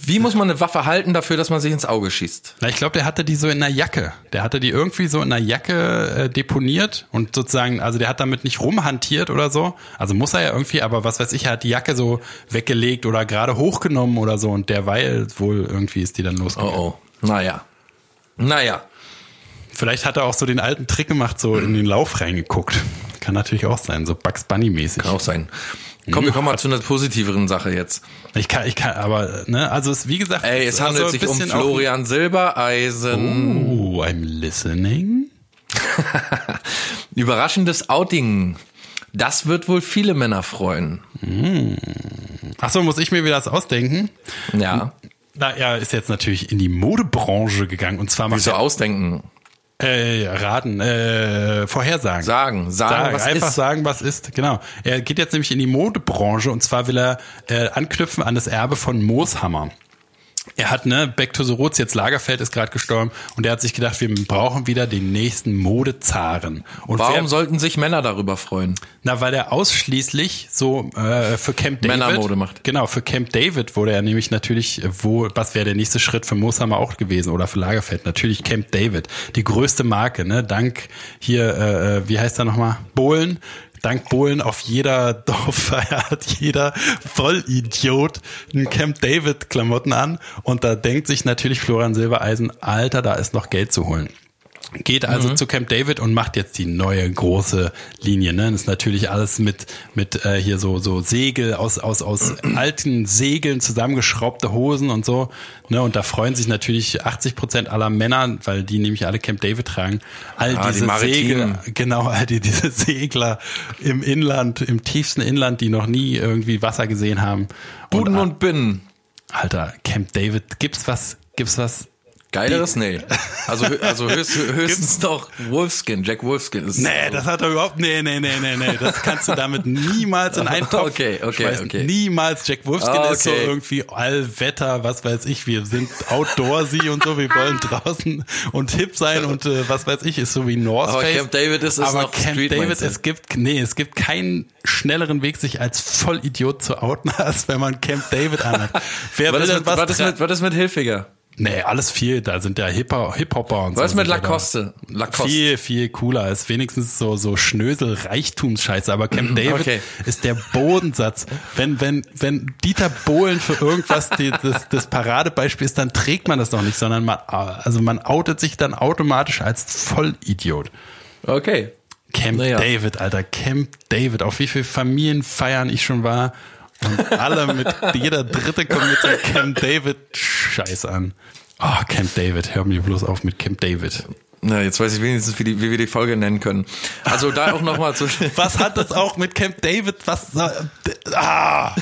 Wie muss man eine Waffe halten dafür, dass man sich ins Auge schießt? Na, ich glaube, der hatte die so in einer Jacke. Der hatte die irgendwie so in einer Jacke äh, deponiert und sozusagen, also der hat damit nicht rumhantiert oder so. Also muss er ja irgendwie, aber was weiß ich, er hat die Jacke so weggelegt oder gerade hochgenommen oder so und derweil wohl irgendwie ist die dann losgegangen. Oh, oh. Naja. Naja. Vielleicht hat er auch so den alten Trick gemacht, so in den Lauf reingeguckt. Kann natürlich auch sein, so Bugs Bunny mäßig. Kann auch sein. Komm, wir kommen mal zu einer positiveren Sache jetzt. Ich kann, ich kann, aber, ne, also es, wie gesagt. Ey, es handelt also sich um Florian Silbereisen. Oh, I'm listening. [laughs] Überraschendes Outing. Das wird wohl viele Männer freuen. Ach so, muss ich mir wieder das ausdenken? Ja. Na, er ist jetzt natürlich in die Modebranche gegangen und zwar macht Wieso er ausdenken? Äh, raten, äh, vorhersagen. Sagen, sagen, Sagen, was einfach ist. sagen, was ist. Genau. Er geht jetzt nämlich in die Modebranche und zwar will er äh, anknüpfen an das Erbe von Mooshammer. Er hat, ne, Back to the Roots, jetzt Lagerfeld ist gerade gestorben und er hat sich gedacht, wir brauchen wieder den nächsten Modezaren. Und Warum wer, sollten sich Männer darüber freuen? na, weil er ausschließlich so äh, für Camp David Männermode macht. Genau, für Camp David wurde er nämlich natürlich, wo, was wäre der nächste Schritt für Mooshammer auch gewesen oder für Lagerfeld? Natürlich Camp David, die größte Marke, ne? Dank hier, äh, äh, wie heißt er nochmal? Bohlen. Dank Bohlen auf jeder [laughs] Dorffeier hat jeder Vollidiot einen Camp David Klamotten an und da denkt sich natürlich Florian Silbereisen, Alter, da ist noch Geld zu holen. Geht also Mhm. zu Camp David und macht jetzt die neue große Linie. Ne? Das ist natürlich alles mit mit äh, hier so so Segel aus aus aus [clears throat] alten Segeln zusammengeschraubte Hosen und so. Ne? Und da freuen sich natürlich 80 Prozent aller Männer, weil die nämlich alle Camp David tragen. All Ah, die diese Segel, Maritimen. genau, all die diese Segler im Inland, im tiefsten Inland, die noch nie irgendwie Wasser gesehen haben. Buden und, und Binnen. Alter, Camp David, gibt's was? Gibt's was? Geileres? Nee. Also, also höchst, [laughs] höchstens doch Wolfskin, Jack Wolfskin. Ist Nee, das hat er überhaupt. Nee, nee, nee, nee, nee. Das kannst du damit niemals in einen [laughs] Topf. Okay, okay, schmeißen. okay. Niemals. Jack Wolfskin Ah, ist so okay. irgendwie Allwetter, was weiß ich. Wir sind outdoorsy und so. Wir wollen [laughs] draußen und hip sein und äh, was weiß ich, ist so wie North Aber Face. Camp David ist es Aber noch Camp Street, David, es gibt, nee, es gibt keinen schnelleren Weg, sich als Vollidiot zu outen, als wenn man Camp David anhat. Wer Was will ist, denn was? was, ist mit, was ist mit Hilfiger? Nee, alles viel. Da sind ja Hip-Hopper Hip und so. Was ist mit ja. Lacoste? Lacoste. Viel, viel cooler. Ist wenigstens so, so Schnösel Reichtumsscheiße. Aber Camp [laughs] David Okay. ist der Bodensatz. Wenn, wenn, wenn Dieter Bohlen für irgendwas die, das, das Paradebeispiel ist, dann trägt man das doch nicht, sondern man, also man outet sich dann automatisch als Vollidiot. Okay. Camp Naja. David, Alter, Camp David. Auf wie viele Familienfeiern ich schon war. Und alle mit, jeder Dritte kommt mit so einem Camp David Scheiß an. Oh, Camp David, hör mir bloß auf mit Camp David. Na, jetzt weiß ich wenigstens, wie, die, wie wir die Folge nennen können. Also da auch nochmal zu. [laughs] Was hat das auch mit Camp David? Was? Ah!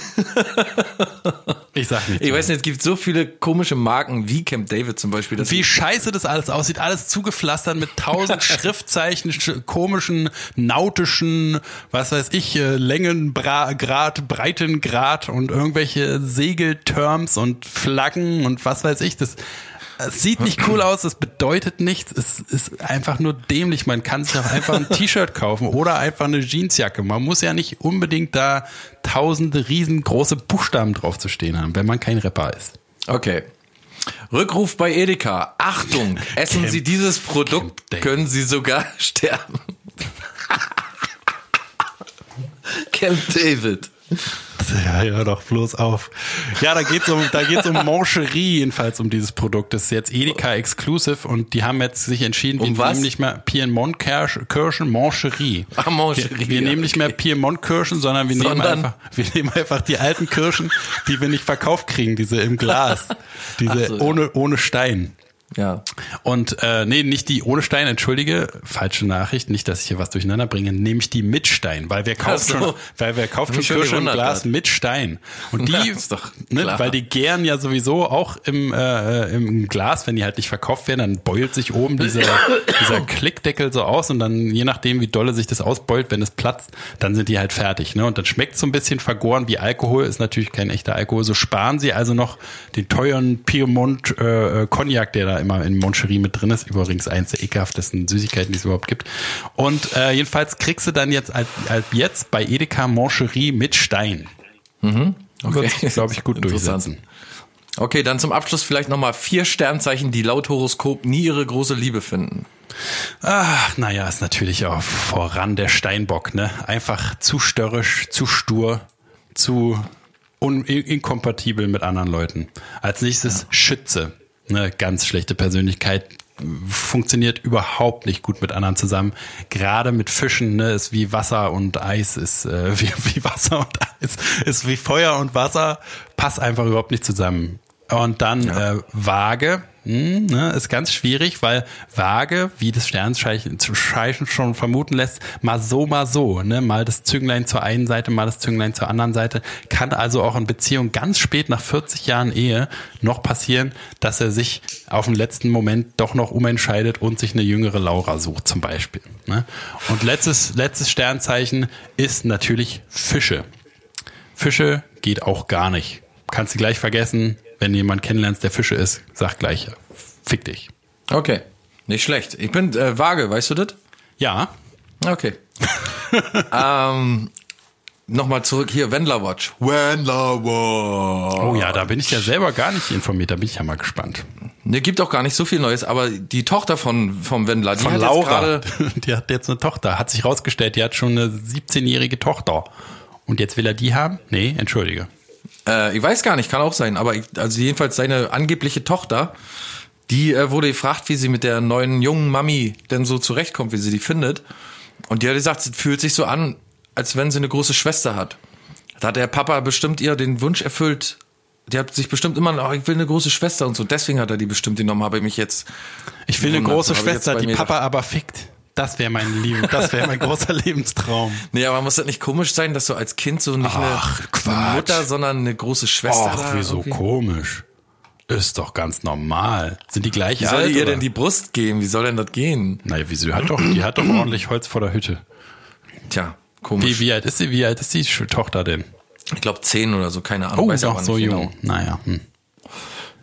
Ich sag nicht. Ich weiß nicht, es gibt so viele komische Marken wie Camp David zum Beispiel. Wie scheiße das alles aussieht. Alles zugepflastert mit tausend [laughs] Schriftzeichen, sch- komischen, nautischen, was weiß ich, äh, Längengrad, Breitengrad und irgendwelche Segelterms und Flaggen und was weiß ich. Das, Es sieht nicht cool aus, es bedeutet nichts, es ist einfach nur dämlich. Man kann sich auch einfach ein T-Shirt kaufen oder einfach eine Jeansjacke. Man muss ja nicht unbedingt da tausende riesengroße Buchstaben drauf zu stehen haben, wenn man kein Rapper ist. Okay. Rückruf bei Edeka. Achtung, essen Camp- Sie dieses Produkt, Camp können Sie sogar [laughs] sterben. Camp David. [laughs] Ja, hör doch bloß auf. Ja, da geht's um, da geht's um Mancherie jedenfalls um dieses Produkt. Das ist jetzt Edeka Exclusive und die haben jetzt sich entschieden, Um wir was? nehmen nicht mehr Piemont-Kirschen, Mancherie. Ah, Mancherie, Wir, wir nehmen nicht mehr okay. Piemont-Kirschen, sondern wir nehmen Sondern? einfach, wir nehmen einfach die alten Kirschen, die wir nicht verkauft kriegen, diese im Glas. [laughs] Diese so, ja. ohne, ohne Stein. Ja. Und äh, nee, nicht die ohne Stein, entschuldige, falsche Nachricht, nicht, dass ich hier was durcheinander bringe, nämlich die mit Stein, weil wir kauft Ach so. schon, weil wer kauft schon Kirsche im Glas mit Stein. Und die, [laughs] Ja, ne, weil die gären ja sowieso auch im, äh, im Glas, wenn die halt nicht verkauft werden, dann beult sich oben dieser, [laughs] dieser Klickdeckel so aus und dann, je nachdem, wie dolle sich das ausbeult, wenn es platzt, dann sind die halt fertig. Ne? Und dann schmeckt so ein bisschen vergoren wie Alkohol, ist natürlich kein echter Alkohol. So sparen sie also noch den teuren Piemont äh, äh, Cognac, der da immer in Moncherie mit drin ist. Übrigens eins der ekelhaftesten Süßigkeiten, die es überhaupt gibt. Und äh, jedenfalls kriegst du dann jetzt, als, als jetzt bei Edeka Moncherie mit Stein. Okay. Wird sich, glaube ich, gut [laughs] durchsetzen. Okay, dann zum Abschluss vielleicht nochmal vier Sternzeichen, die laut Horoskop nie ihre große Liebe finden. Ach, naja, ist natürlich auch voran der Steinbock, ne? Einfach zu störrisch, zu stur, zu inkompatibel mit anderen Leuten. Als nächstes Schütze, ne? Ganz schlechte Persönlichkeit, funktioniert überhaupt nicht gut mit anderen zusammen. Gerade mit Fischen, ne? Ist wie Wasser und Eis, ist äh, [laughs] wie, wie Wasser und Eis, ist wie Feuer und Wasser, passt einfach überhaupt nicht zusammen. Und dann äh, Waage, hm, ne, ist ganz schwierig, weil Waage, wie das Sternzeichen Zeichen schon vermuten lässt, mal so, mal so, ne, mal das Zünglein zur einen Seite, mal das Zünglein zur anderen Seite, kann also auch in Beziehung ganz spät nach 40 Jahren Ehe noch passieren, dass er sich auf den letzten Moment doch noch umentscheidet und sich eine jüngere Laura sucht zum Beispiel. Ne? Und letztes, letztes Sternzeichen ist natürlich Fische. Fische geht auch gar nicht. Kannst du gleich vergessen, wenn du jemanden kennenlernst, der Fische ist, sag gleich, fick dich. Okay, nicht schlecht. Ich bin äh, vage, weißt du das? Ja, Okay. [laughs] ähm, Nochmal zurück hier, Wendler Watch. Wendler Watch. oh ja, da bin ich ja selber gar nicht informiert, da bin ich ja mal gespannt. Ne, gibt auch gar nicht so viel Neues, aber die Tochter von, vom Wendler, die Von hat Laura, jetzt gerade [laughs] die hat jetzt eine Tochter, hat sich rausgestellt, die hat schon eine 17-jährige Tochter. Und jetzt will er die haben? Nee, entschuldige. Äh, ich weiß gar nicht, kann auch sein, aber ich, also jedenfalls seine angebliche Tochter, die äh, wurde gefragt, wie sie mit der neuen jungen Mami denn so zurechtkommt, wie sie die findet. Und die hat gesagt, sie fühlt sich so an, als wenn sie eine große Schwester hat. Da hat der Papa bestimmt ihr den Wunsch erfüllt. Die hat sich bestimmt immer, oh, ich will eine große Schwester und so. Deswegen hat er die bestimmt genommen, habe ich mich jetzt. Ich will eine große Schwester, die Papa aber fickt. Das wäre mein Leben, das wäre mein großer Lebenstraum. Nee, aber muss das nicht komisch sein, dass du als Kind so nicht Ach, eine, eine Mutter, sondern eine große Schwester Ach, da wieso irgendwie- komisch? Ist doch ganz normal. Sind die gleich Wie soll alt? ihr oder? denn die Brust geben? Wie soll denn das gehen? Naja, wieso? Die hat doch, die hat doch ordentlich Holz vor der Hütte. Tja, komisch. Wie, wie alt ist sie? Wie alt ist die Tochter denn? Ich glaube zehn oder so, keine Ahnung. Oh, doch aber so jung. Genau. Naja. Hm.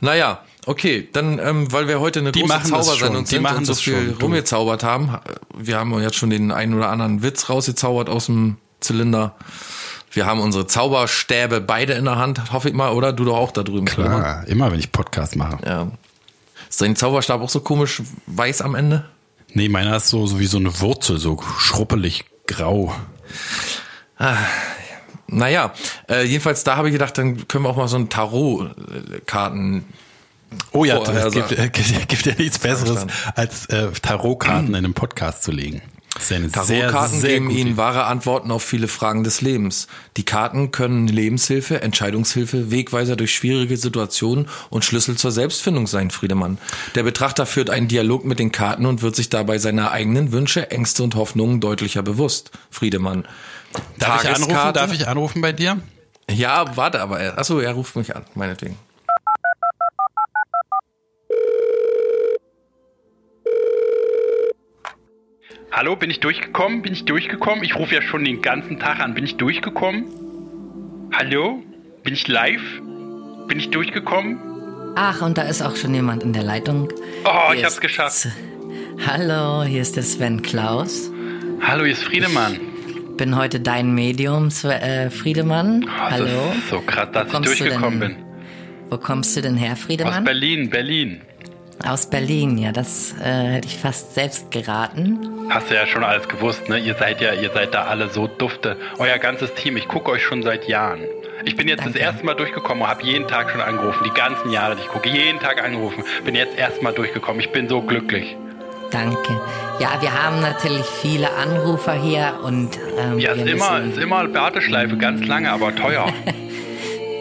Naja, okay, dann, ähm, weil wir heute eine Die große Zaubersendung sind machen und so viel schon, rumgezaubert haben, wir haben jetzt schon den einen oder anderen Witz rausgezaubert aus dem Zylinder. Wir haben unsere Zauberstäbe beide in der Hand, hoffe ich mal, oder? Du doch auch da drüben. Klar, immer wenn ich Podcast mache. Ja. Ist dein Zauberstab auch so komisch weiß am Ende? Nee, meiner ist so, so wie so eine Wurzel, so schruppelig grau. Naja, äh, jedenfalls da habe ich gedacht, dann können wir auch mal so ein Tarot-Karten Oh ja, es gibt, äh, gibt, gibt ja nichts Besseres, als äh, Tarotkarten in einem Podcast zu legen. Tarotkarten geben Ihnen wahre Antworten auf viele Fragen des Lebens. Die Karten können Lebenshilfe, Entscheidungshilfe, Wegweiser durch schwierige Situationen und Schlüssel zur Selbstfindung sein, Friedemann. Der Betrachter führt einen Dialog mit den Karten und wird sich dabei seiner eigenen Wünsche, Ängste und Hoffnungen deutlicher bewusst, Friedemann. Darf ich anrufen? Darf ich anrufen bei dir? Ja, warte aber. er- Achso, er ruft mich an, meinetwegen. Hallo, bin ich durchgekommen? Bin ich durchgekommen? Ich rufe ja schon den ganzen Tag an. Bin ich durchgekommen? Hallo? Bin ich live? Bin ich durchgekommen? Ach, und da ist auch schon jemand in der Leitung. Oh, Hier ich hab's geschafft. Hallo, hier ist der Sven Klaus. Hallo, hier ist Friedemann. Bin heute dein Medium, äh, Friedemann. Oh, Hallo. So krass, dass ich durchgekommen denn- bin. Wo kommst du denn her, Aus Friedemann? Berlin, Berlin. Aus Berlin, ja, das äh, hätte ich fast selbst geraten. Hast du ja schon alles gewusst, ne? Ihr seid ja, ihr seid da alle so dufte. Euer ganzes Team, ich gucke euch schon seit Jahren. Ich bin jetzt Danke. das erste Mal durchgekommen und habe jeden Tag schon angerufen. Die ganzen Jahre, die ich gucke, jeden Tag angerufen. Bin jetzt erst mal durchgekommen. Ich bin so glücklich. Danke. Ja, wir haben natürlich viele Anrufer hier und ähm, Ja, ist immer, ist immer Warteschleife, ganz lange, aber teuer. [laughs]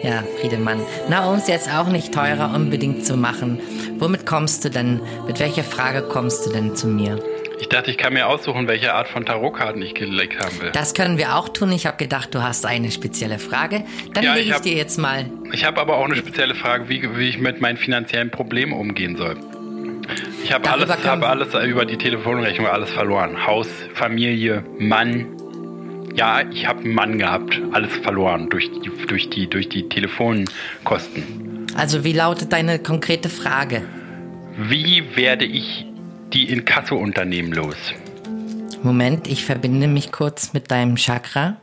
Ja, Friedemann. Na, um es jetzt auch nicht teurer unbedingt zu machen, womit kommst du denn, mit welcher Frage kommst du denn zu mir? Ich dachte, ich kann mir aussuchen, welche Art von Tarotkarten ich gelegt haben will. Das können wir auch tun. Ich habe gedacht, du hast eine spezielle Frage. Dann Ja, lege ich hab- dir jetzt mal. Ich habe aber auch eine spezielle Frage, wie, wie ich mit meinen finanziellen Problemen umgehen soll. Ich habe alles, habe alles über die Telefonrechnung alles verloren. Haus, Familie, Mann. Ja, ich habe einen Mann gehabt. Alles verloren durch die, durch die, durch die Telefonkosten. Also, wie lautet deine konkrete Frage? Wie werde ich die Inkasso-Unternehmen los? Moment, ich verbinde mich kurz mit deinem Chakra.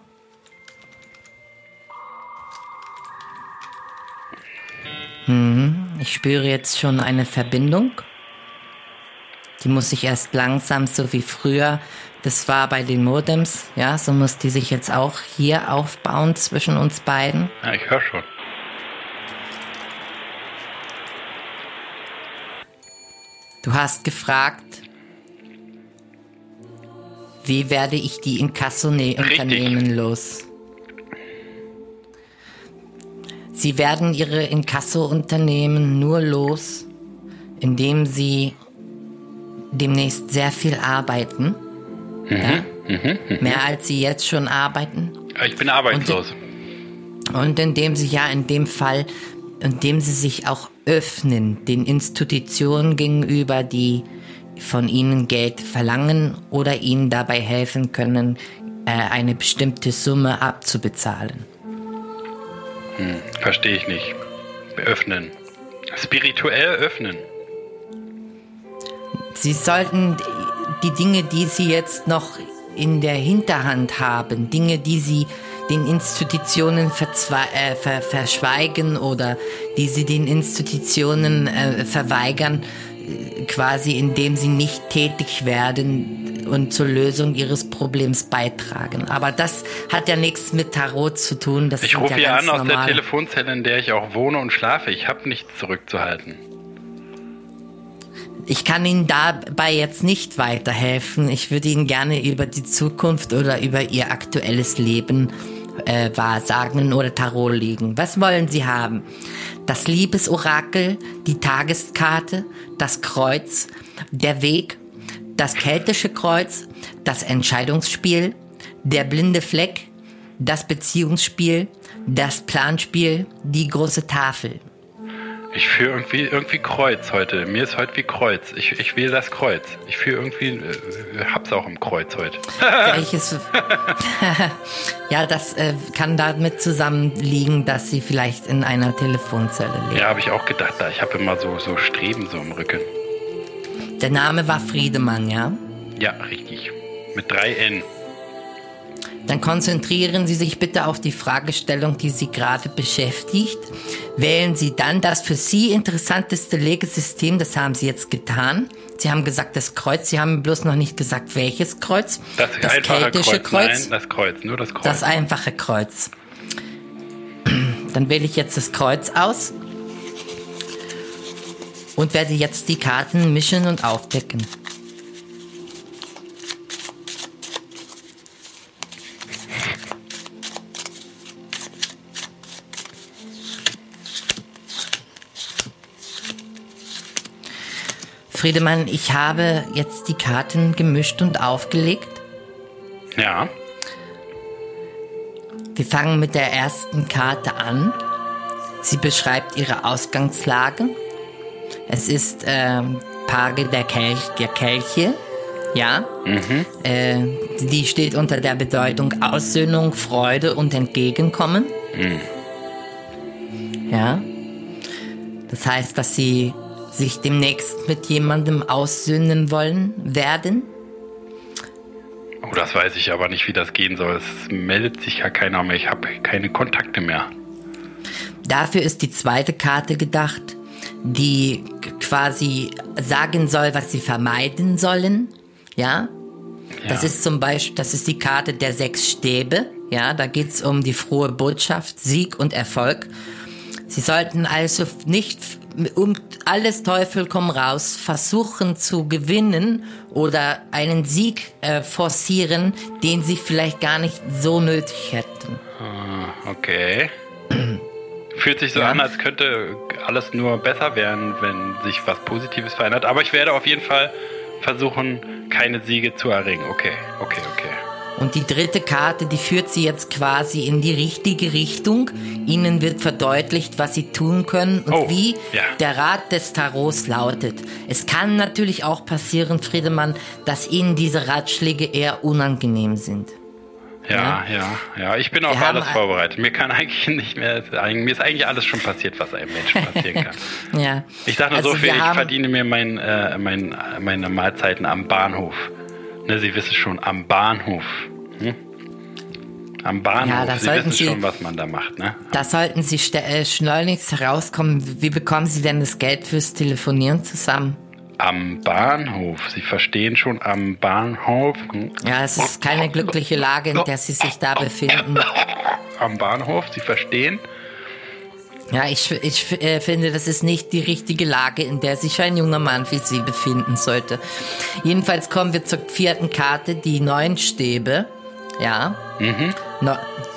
Mhm, ich spüre jetzt schon eine Verbindung. Die muss sich erst langsam, so wie früher, das war bei den Modems, ja, so muss die sich jetzt auch hier aufbauen zwischen uns beiden. Ja, ich höre schon. Du hast gefragt, wie werde ich die Inkasso-Unternehmen los? Sie werden ihre Inkasso-Unternehmen nur los, indem sie demnächst sehr viel arbeiten. ja? Mehr als sie jetzt schon arbeiten. Ich bin arbeitslos. Und indem sie ja in dem Fall, indem sie sich auch öffnen den Institutionen gegenüber, die von ihnen Geld verlangen oder ihnen dabei helfen können, äh, eine bestimmte Summe abzubezahlen. Verstehe ich nicht. Öffnen. Spirituell öffnen. Sie sollten die Dinge, die sie jetzt noch in der Hinterhand haben, Dinge, die sie den Institutionen äh, ver verschweigen oder die sie den Institutionen äh, verweigern, äh, quasi indem sie nicht tätig werden und zur Lösung ihres Problems beitragen. Aber das hat ja nichts mit Tarot zu tun. Das Ich rufe ja an aus der Telefonzelle, in der ich auch wohne und schlafe. Ich habe nichts zurückzuhalten. Ich kann Ihnen dabei jetzt nicht weiterhelfen. Ich würde Ihnen gerne über die Zukunft oder über Ihr aktuelles Leben äh, wahrsagen oder Tarot legen. Was wollen Sie haben? Das Liebesorakel, die Tageskarte, das Kreuz, der Weg, das keltische Kreuz, das Entscheidungsspiel, der blinde Fleck, das Beziehungsspiel, das Planspiel, die große Tafel. Ich fühle irgendwie, irgendwie Kreuz heute. Mir ist heute wie Kreuz. Ich, ich wähle das Kreuz. Ich fühle irgendwie, äh, hab's auch im Kreuz heute. [laughs] Welches? [laughs] ja, das äh, kann damit zusammenliegen, dass sie vielleicht in einer Telefonzelle lebt. Ja, habe ich auch gedacht. Da. Ich habe immer so, so Streben so im Rücken. Der Name war Friedemann, ja? Ja, richtig. Mit drei N. Dann konzentrieren Sie sich bitte auf die Fragestellung, die Sie gerade beschäftigt. Wählen Sie dann das für Sie interessanteste Legesystem, das haben Sie jetzt getan. Sie haben gesagt, das Kreuz, Sie haben bloß noch nicht gesagt, welches Kreuz. Das, einfache keltische Kreuz. Kreuz. Nein, das Kreuz. Nur das Kreuz. Das einfache Kreuz. Dann wähle ich jetzt das Kreuz aus und werde jetzt die Karten mischen und aufdecken. Friedemann, ich habe jetzt die Karten gemischt und aufgelegt. ja. Wir fangen mit der ersten Karte an. Sie beschreibt ihre Ausgangslage. Es ist ähm, Page der, Kelch, der Kelche. Ja. Äh, die steht unter der Bedeutung Aussöhnung, Freude und Entgegenkommen. Ja. Das heißt, dass sie sich demnächst mit jemandem aussöhnen wollen werden. Oh, das weiß ich aber nicht, wie das gehen soll. Es meldet sich ja keiner mehr. Ich habe keine Kontakte mehr. Dafür ist die zweite Karte gedacht, die quasi sagen soll, was sie vermeiden sollen. Ja? Das Ja. ist zum Beispiel, das ist die Karte der sechs Stäbe. Ja, da geht's um die frohe Botschaft, Sieg und Erfolg. Sie sollten also nicht um alles Teufel komm raus versuchen zu gewinnen oder einen Sieg äh, forcieren, den sie vielleicht gar nicht so nötig hätten. Ah, okay. [clears throat] Fühlt sich so Ja. an, als könnte alles nur besser werden, wenn sich was Positives verändert. Aber ich werde auf jeden Fall versuchen, keine Siege zu erringen. Okay, okay, okay. Und die dritte Karte, die führt sie jetzt quasi in die richtige Richtung. Ihnen wird verdeutlicht, was sie tun können und Oh, wie ja. der Rat des Tarots lautet. Es kann natürlich auch passieren, Friedemann, dass Ihnen diese Ratschläge eher unangenehm sind. Ja, ja, ja. Ich bin auf alles vorbereitet. Mir kann eigentlich [laughs] nicht mehr, mir ist eigentlich alles schon passiert, was einem Menschen passieren kann. [laughs] Ja. Ich sage nur Also so viel, ich verdiene mir mein, äh, mein, meine Mahlzeiten am Bahnhof. Ne, Sie wissen schon, am Bahnhof. Hm? Am Bahnhof. Ja, da Sie sollten wissen Sie- schon, was man da macht, ne? Da sollten Sie äh, schleunigst herauskommen. Wie bekommen Sie denn das Geld fürs Telefonieren zusammen? Am Bahnhof. Sie verstehen schon, am Bahnhof. Hm? Ja, es ist keine glückliche Lage, in der Sie sich da befinden. Am Bahnhof, Sie verstehen? Ja, ich, ich äh, finde, das ist nicht die richtige Lage, in der sich ein junger Mann wie Sie befinden sollte. Jedenfalls kommen wir zur vierten Karte, die neun Stäbe. Ja. No,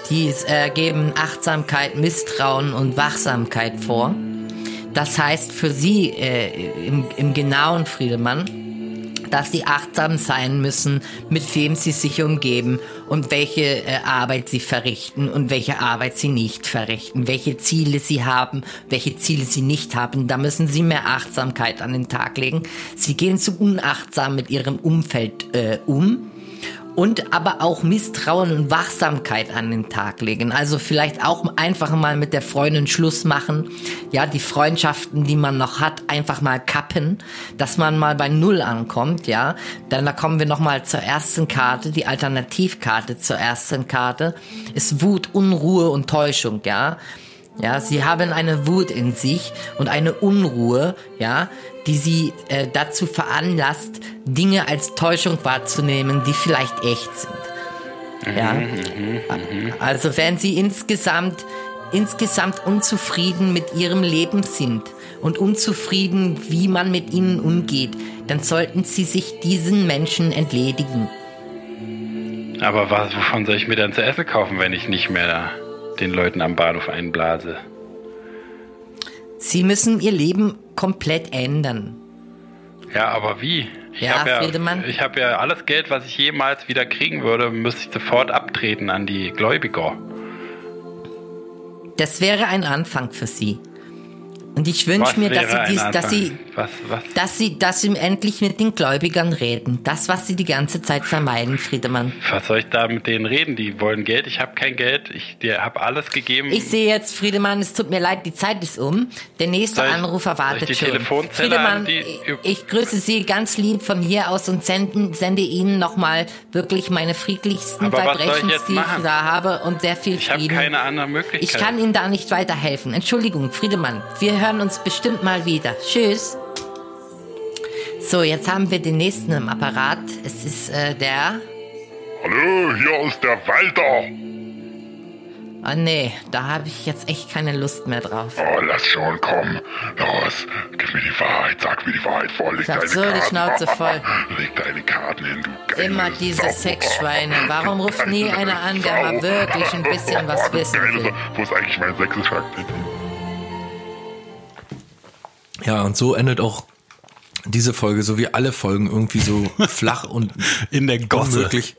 die äh, geben Achtsamkeit, Misstrauen und Wachsamkeit vor. Das heißt für Sie äh, im, im genauen Friedemann, dass sie achtsam sein müssen, mit wem sie sich umgeben und welche äh, Arbeit sie verrichten und welche Arbeit sie nicht verrichten, welche Ziele sie haben, welche Ziele sie nicht haben. Da müssen sie mehr Achtsamkeit an den Tag legen. Sie gehen zu unachtsam mit ihrem Umfeld äh, um und aber auch Misstrauen und Wachsamkeit an den Tag legen. Also vielleicht auch einfach mal mit der Freundin Schluss machen. Ja, die Freundschaften, die man noch hat, einfach mal kappen, dass man mal bei Null ankommt, ja. Dann da kommen wir nochmal zur ersten Karte, die Alternativkarte zur ersten Karte ist Wut, Unruhe und Täuschung, ja. Ja, sie haben eine Wut in sich und eine Unruhe, ja, die sie äh, dazu veranlasst, Dinge als Täuschung wahrzunehmen, die vielleicht echt sind. Ja. Also wenn sie insgesamt insgesamt unzufrieden mit ihrem Leben sind und unzufrieden, wie man mit ihnen umgeht, dann sollten sie sich diesen Menschen entledigen. Aber was, wovon soll ich mir denn zu essen kaufen, wenn ich nicht mehr den Leuten am Bahnhof einblase? Sie müssen ihr Leben komplett ändern. Ja, aber wie? Ich Ja, habe ja, ich habe ja alles Geld, was ich jemals wieder kriegen würde, müsste ich sofort abtreten an die Gläubiger. Das wäre ein Anfang für Sie. Und ich wünsche mir, dass Sie, dies, dass? Sie, Was, was? dass Sie, dass Sie endlich mit den Gläubigern reden. Das, was Sie die ganze Zeit vermeiden, Friedemann. Was soll ich da mit denen reden? Die wollen Geld, ich habe kein Geld, ich habe alles gegeben. Ich sehe jetzt, Friedemann, es tut mir leid, die Zeit ist um. Der nächste ich- Anrufer wartet schon. Telefonzelle Friedemann, an die- ich, grüße Sie ganz lieb von hier aus und senden, sende Ihnen nochmal wirklich meine friedlichsten ich jetzt die ich da habe und sehr viel ich habe Frieden. keine andere Möglichkeit. Ich kann Ihnen da nicht weiterhelfen. Entschuldigung, Friedemann. Wir hören uns bestimmt mal wieder. Tschüss. So, jetzt haben wir den nächsten im Apparat. Es ist äh, der. Hallo, hier ist der Walter. Oh nee, da habe ich jetzt echt keine Lust mehr drauf. Oh, lass schon, komm. Los, gib mir die Wahrheit, sag mir die Wahrheit vor, leg Ich hab deine so die Karten. Schnauze voll. leg deine Karten hin, du geile Immer diese Sau. Sexschweine. Warum ruft nie einer an, der mal wirklich ein bisschen was wissen will? Wo ist eigentlich mein sächsischer? Ja, und so endet auch diese Folge, so wie alle Folgen, irgendwie so [laughs] flach und In der Gosse. unmöglich.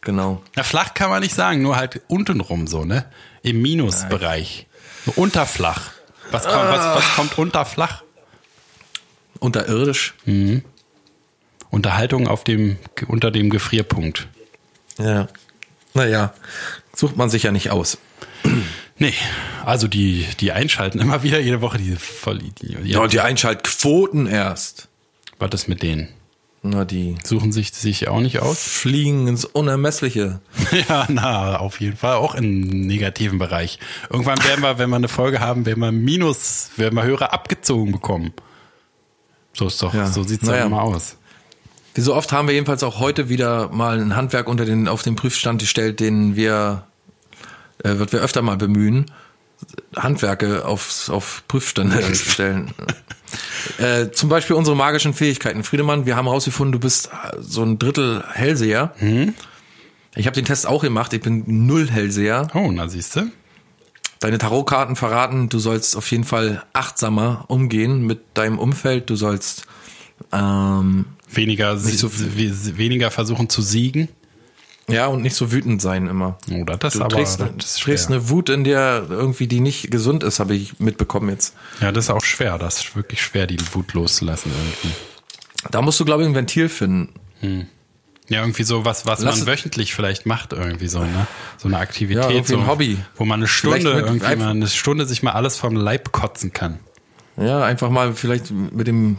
Genau. Na, flach kann man nicht sagen, nur halt untenrum so, ne? Im Minusbereich. So unterflach. Was kommt, was, was kommt unter flach? Unterirdisch. Unterhaltung auf dem, unter dem Gefrierpunkt. Ja. Naja, sucht man sich ja nicht aus. Nee, also die, die einschalten immer wieder jede Woche diese Vollidioten. Ja, und die Einschaltquoten erst. Was ist mit denen? Na, die Suchen sich sich auch nicht aus? fliegen ins Unermessliche. [laughs] Ja, na, auf jeden Fall auch im negativen Bereich. Irgendwann werden wir, wenn wir eine Folge haben, werden wir Minus, werden wir Hörer abgezogen bekommen. So ist doch, Ja, so sieht's naja. doch immer aus. Wie so oft haben wir jedenfalls auch heute wieder mal ein Handwerk unter den, auf den Prüfstand gestellt, den wir, äh, wird wir öfter mal bemühen, Handwerke aufs, auf Prüfstände stellen. [laughs] äh, zum Beispiel unsere magischen Fähigkeiten. Friedemann, wir haben herausgefunden, du bist so ein Drittel Hellseher. Ich habe den Test auch gemacht, ich bin null Hellseher. Oh, na siehste. Deine Tarotkarten verraten, du sollst auf jeden Fall achtsamer umgehen mit deinem Umfeld. Du sollst ähm, Weniger, so weniger versuchen zu siegen. Ja und nicht so wütend sein immer. Oder das Du aber trägst, das du ist trägst eine Wut in dir irgendwie, die nicht gesund ist, habe ich mitbekommen jetzt. Ja, das ist auch schwer. Das ist wirklich schwer, die Wut loszulassen irgendwie. Da musst du, glaube ich, ein Ventil finden. Ja, irgendwie so was, was Lass man wöchentlich vielleicht macht, irgendwie so, ne? So eine Aktivität, Ja, so ein Hobby. wo man eine Stunde irgendwie mal eine Stunde sich mal alles vom Leib kotzen kann. Ja, einfach mal vielleicht mit dem,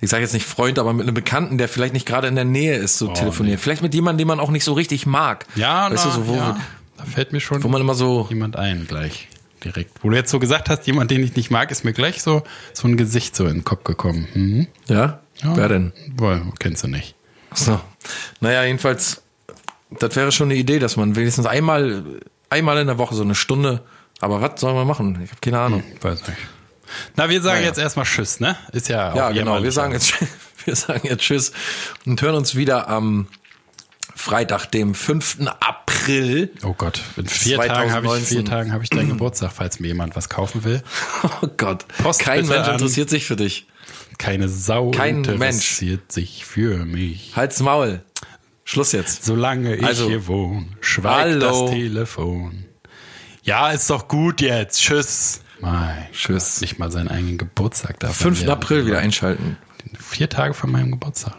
ich sage jetzt nicht Freund, aber mit einem Bekannten, der vielleicht nicht gerade in der Nähe ist, so telefonieren. Vielleicht mit jemandem, den man auch nicht so richtig mag. Ja, weißt na, du, so, wo, ja. da fällt mir schon wo man immer so, jemand ein gleich direkt. Wo du jetzt so gesagt hast, jemand, den ich nicht mag, ist mir gleich so so ein Gesicht so in den Kopf gekommen. Mhm. ja, Ja. wer denn? Boah, kennst du nicht. So. Naja, jedenfalls, das wäre schon eine Idee, dass man wenigstens einmal, einmal in der Woche so eine Stunde, aber was sollen wir machen? Ich habe keine Ahnung. Weiß nicht. Na, wir sagen Naja. jetzt erstmal Tschüss, ne? Ist ja Ja, genau. Wir sagen jetzt, [laughs] wir sagen jetzt Tschüss und hören uns wieder am Freitag, dem 5. April. Oh Gott, in vier Tagen habe ich, 2019. vier Tagen habe ich deinen Geburtstag, falls mir jemand was kaufen will. [laughs] Oh Gott. Post Kein Mensch interessiert sich für dich. Keine Sau Kein interessiert sich für mich. Halt's Maul. Schluss jetzt. Solange ich Also, hier wohne, schweigt hallo. das Telefon. Ja, ist doch gut jetzt. Tschüss. Mein Tschüss. Gott, Nicht mal seinen eigenen Geburtstag darf 5. er werden. April wieder einschalten. Vier Tage vor meinem Geburtstag.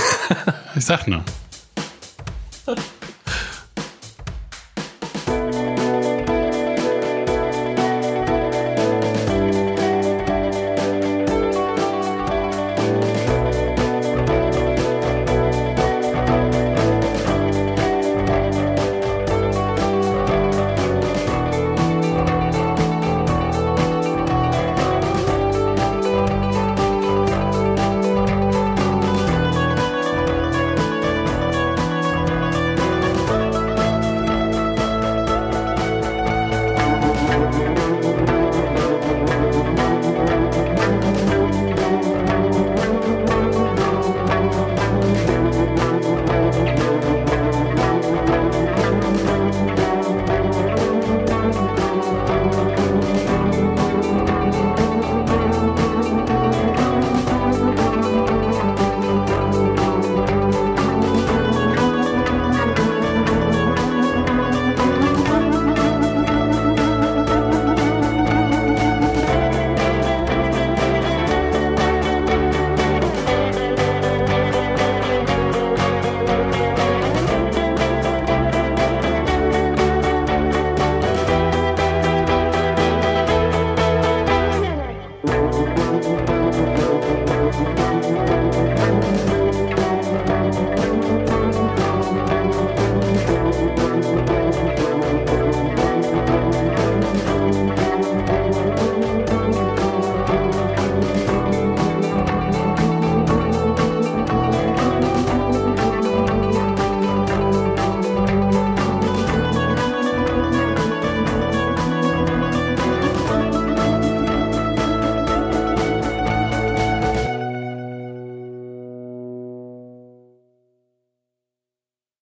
[laughs] ich sag nur.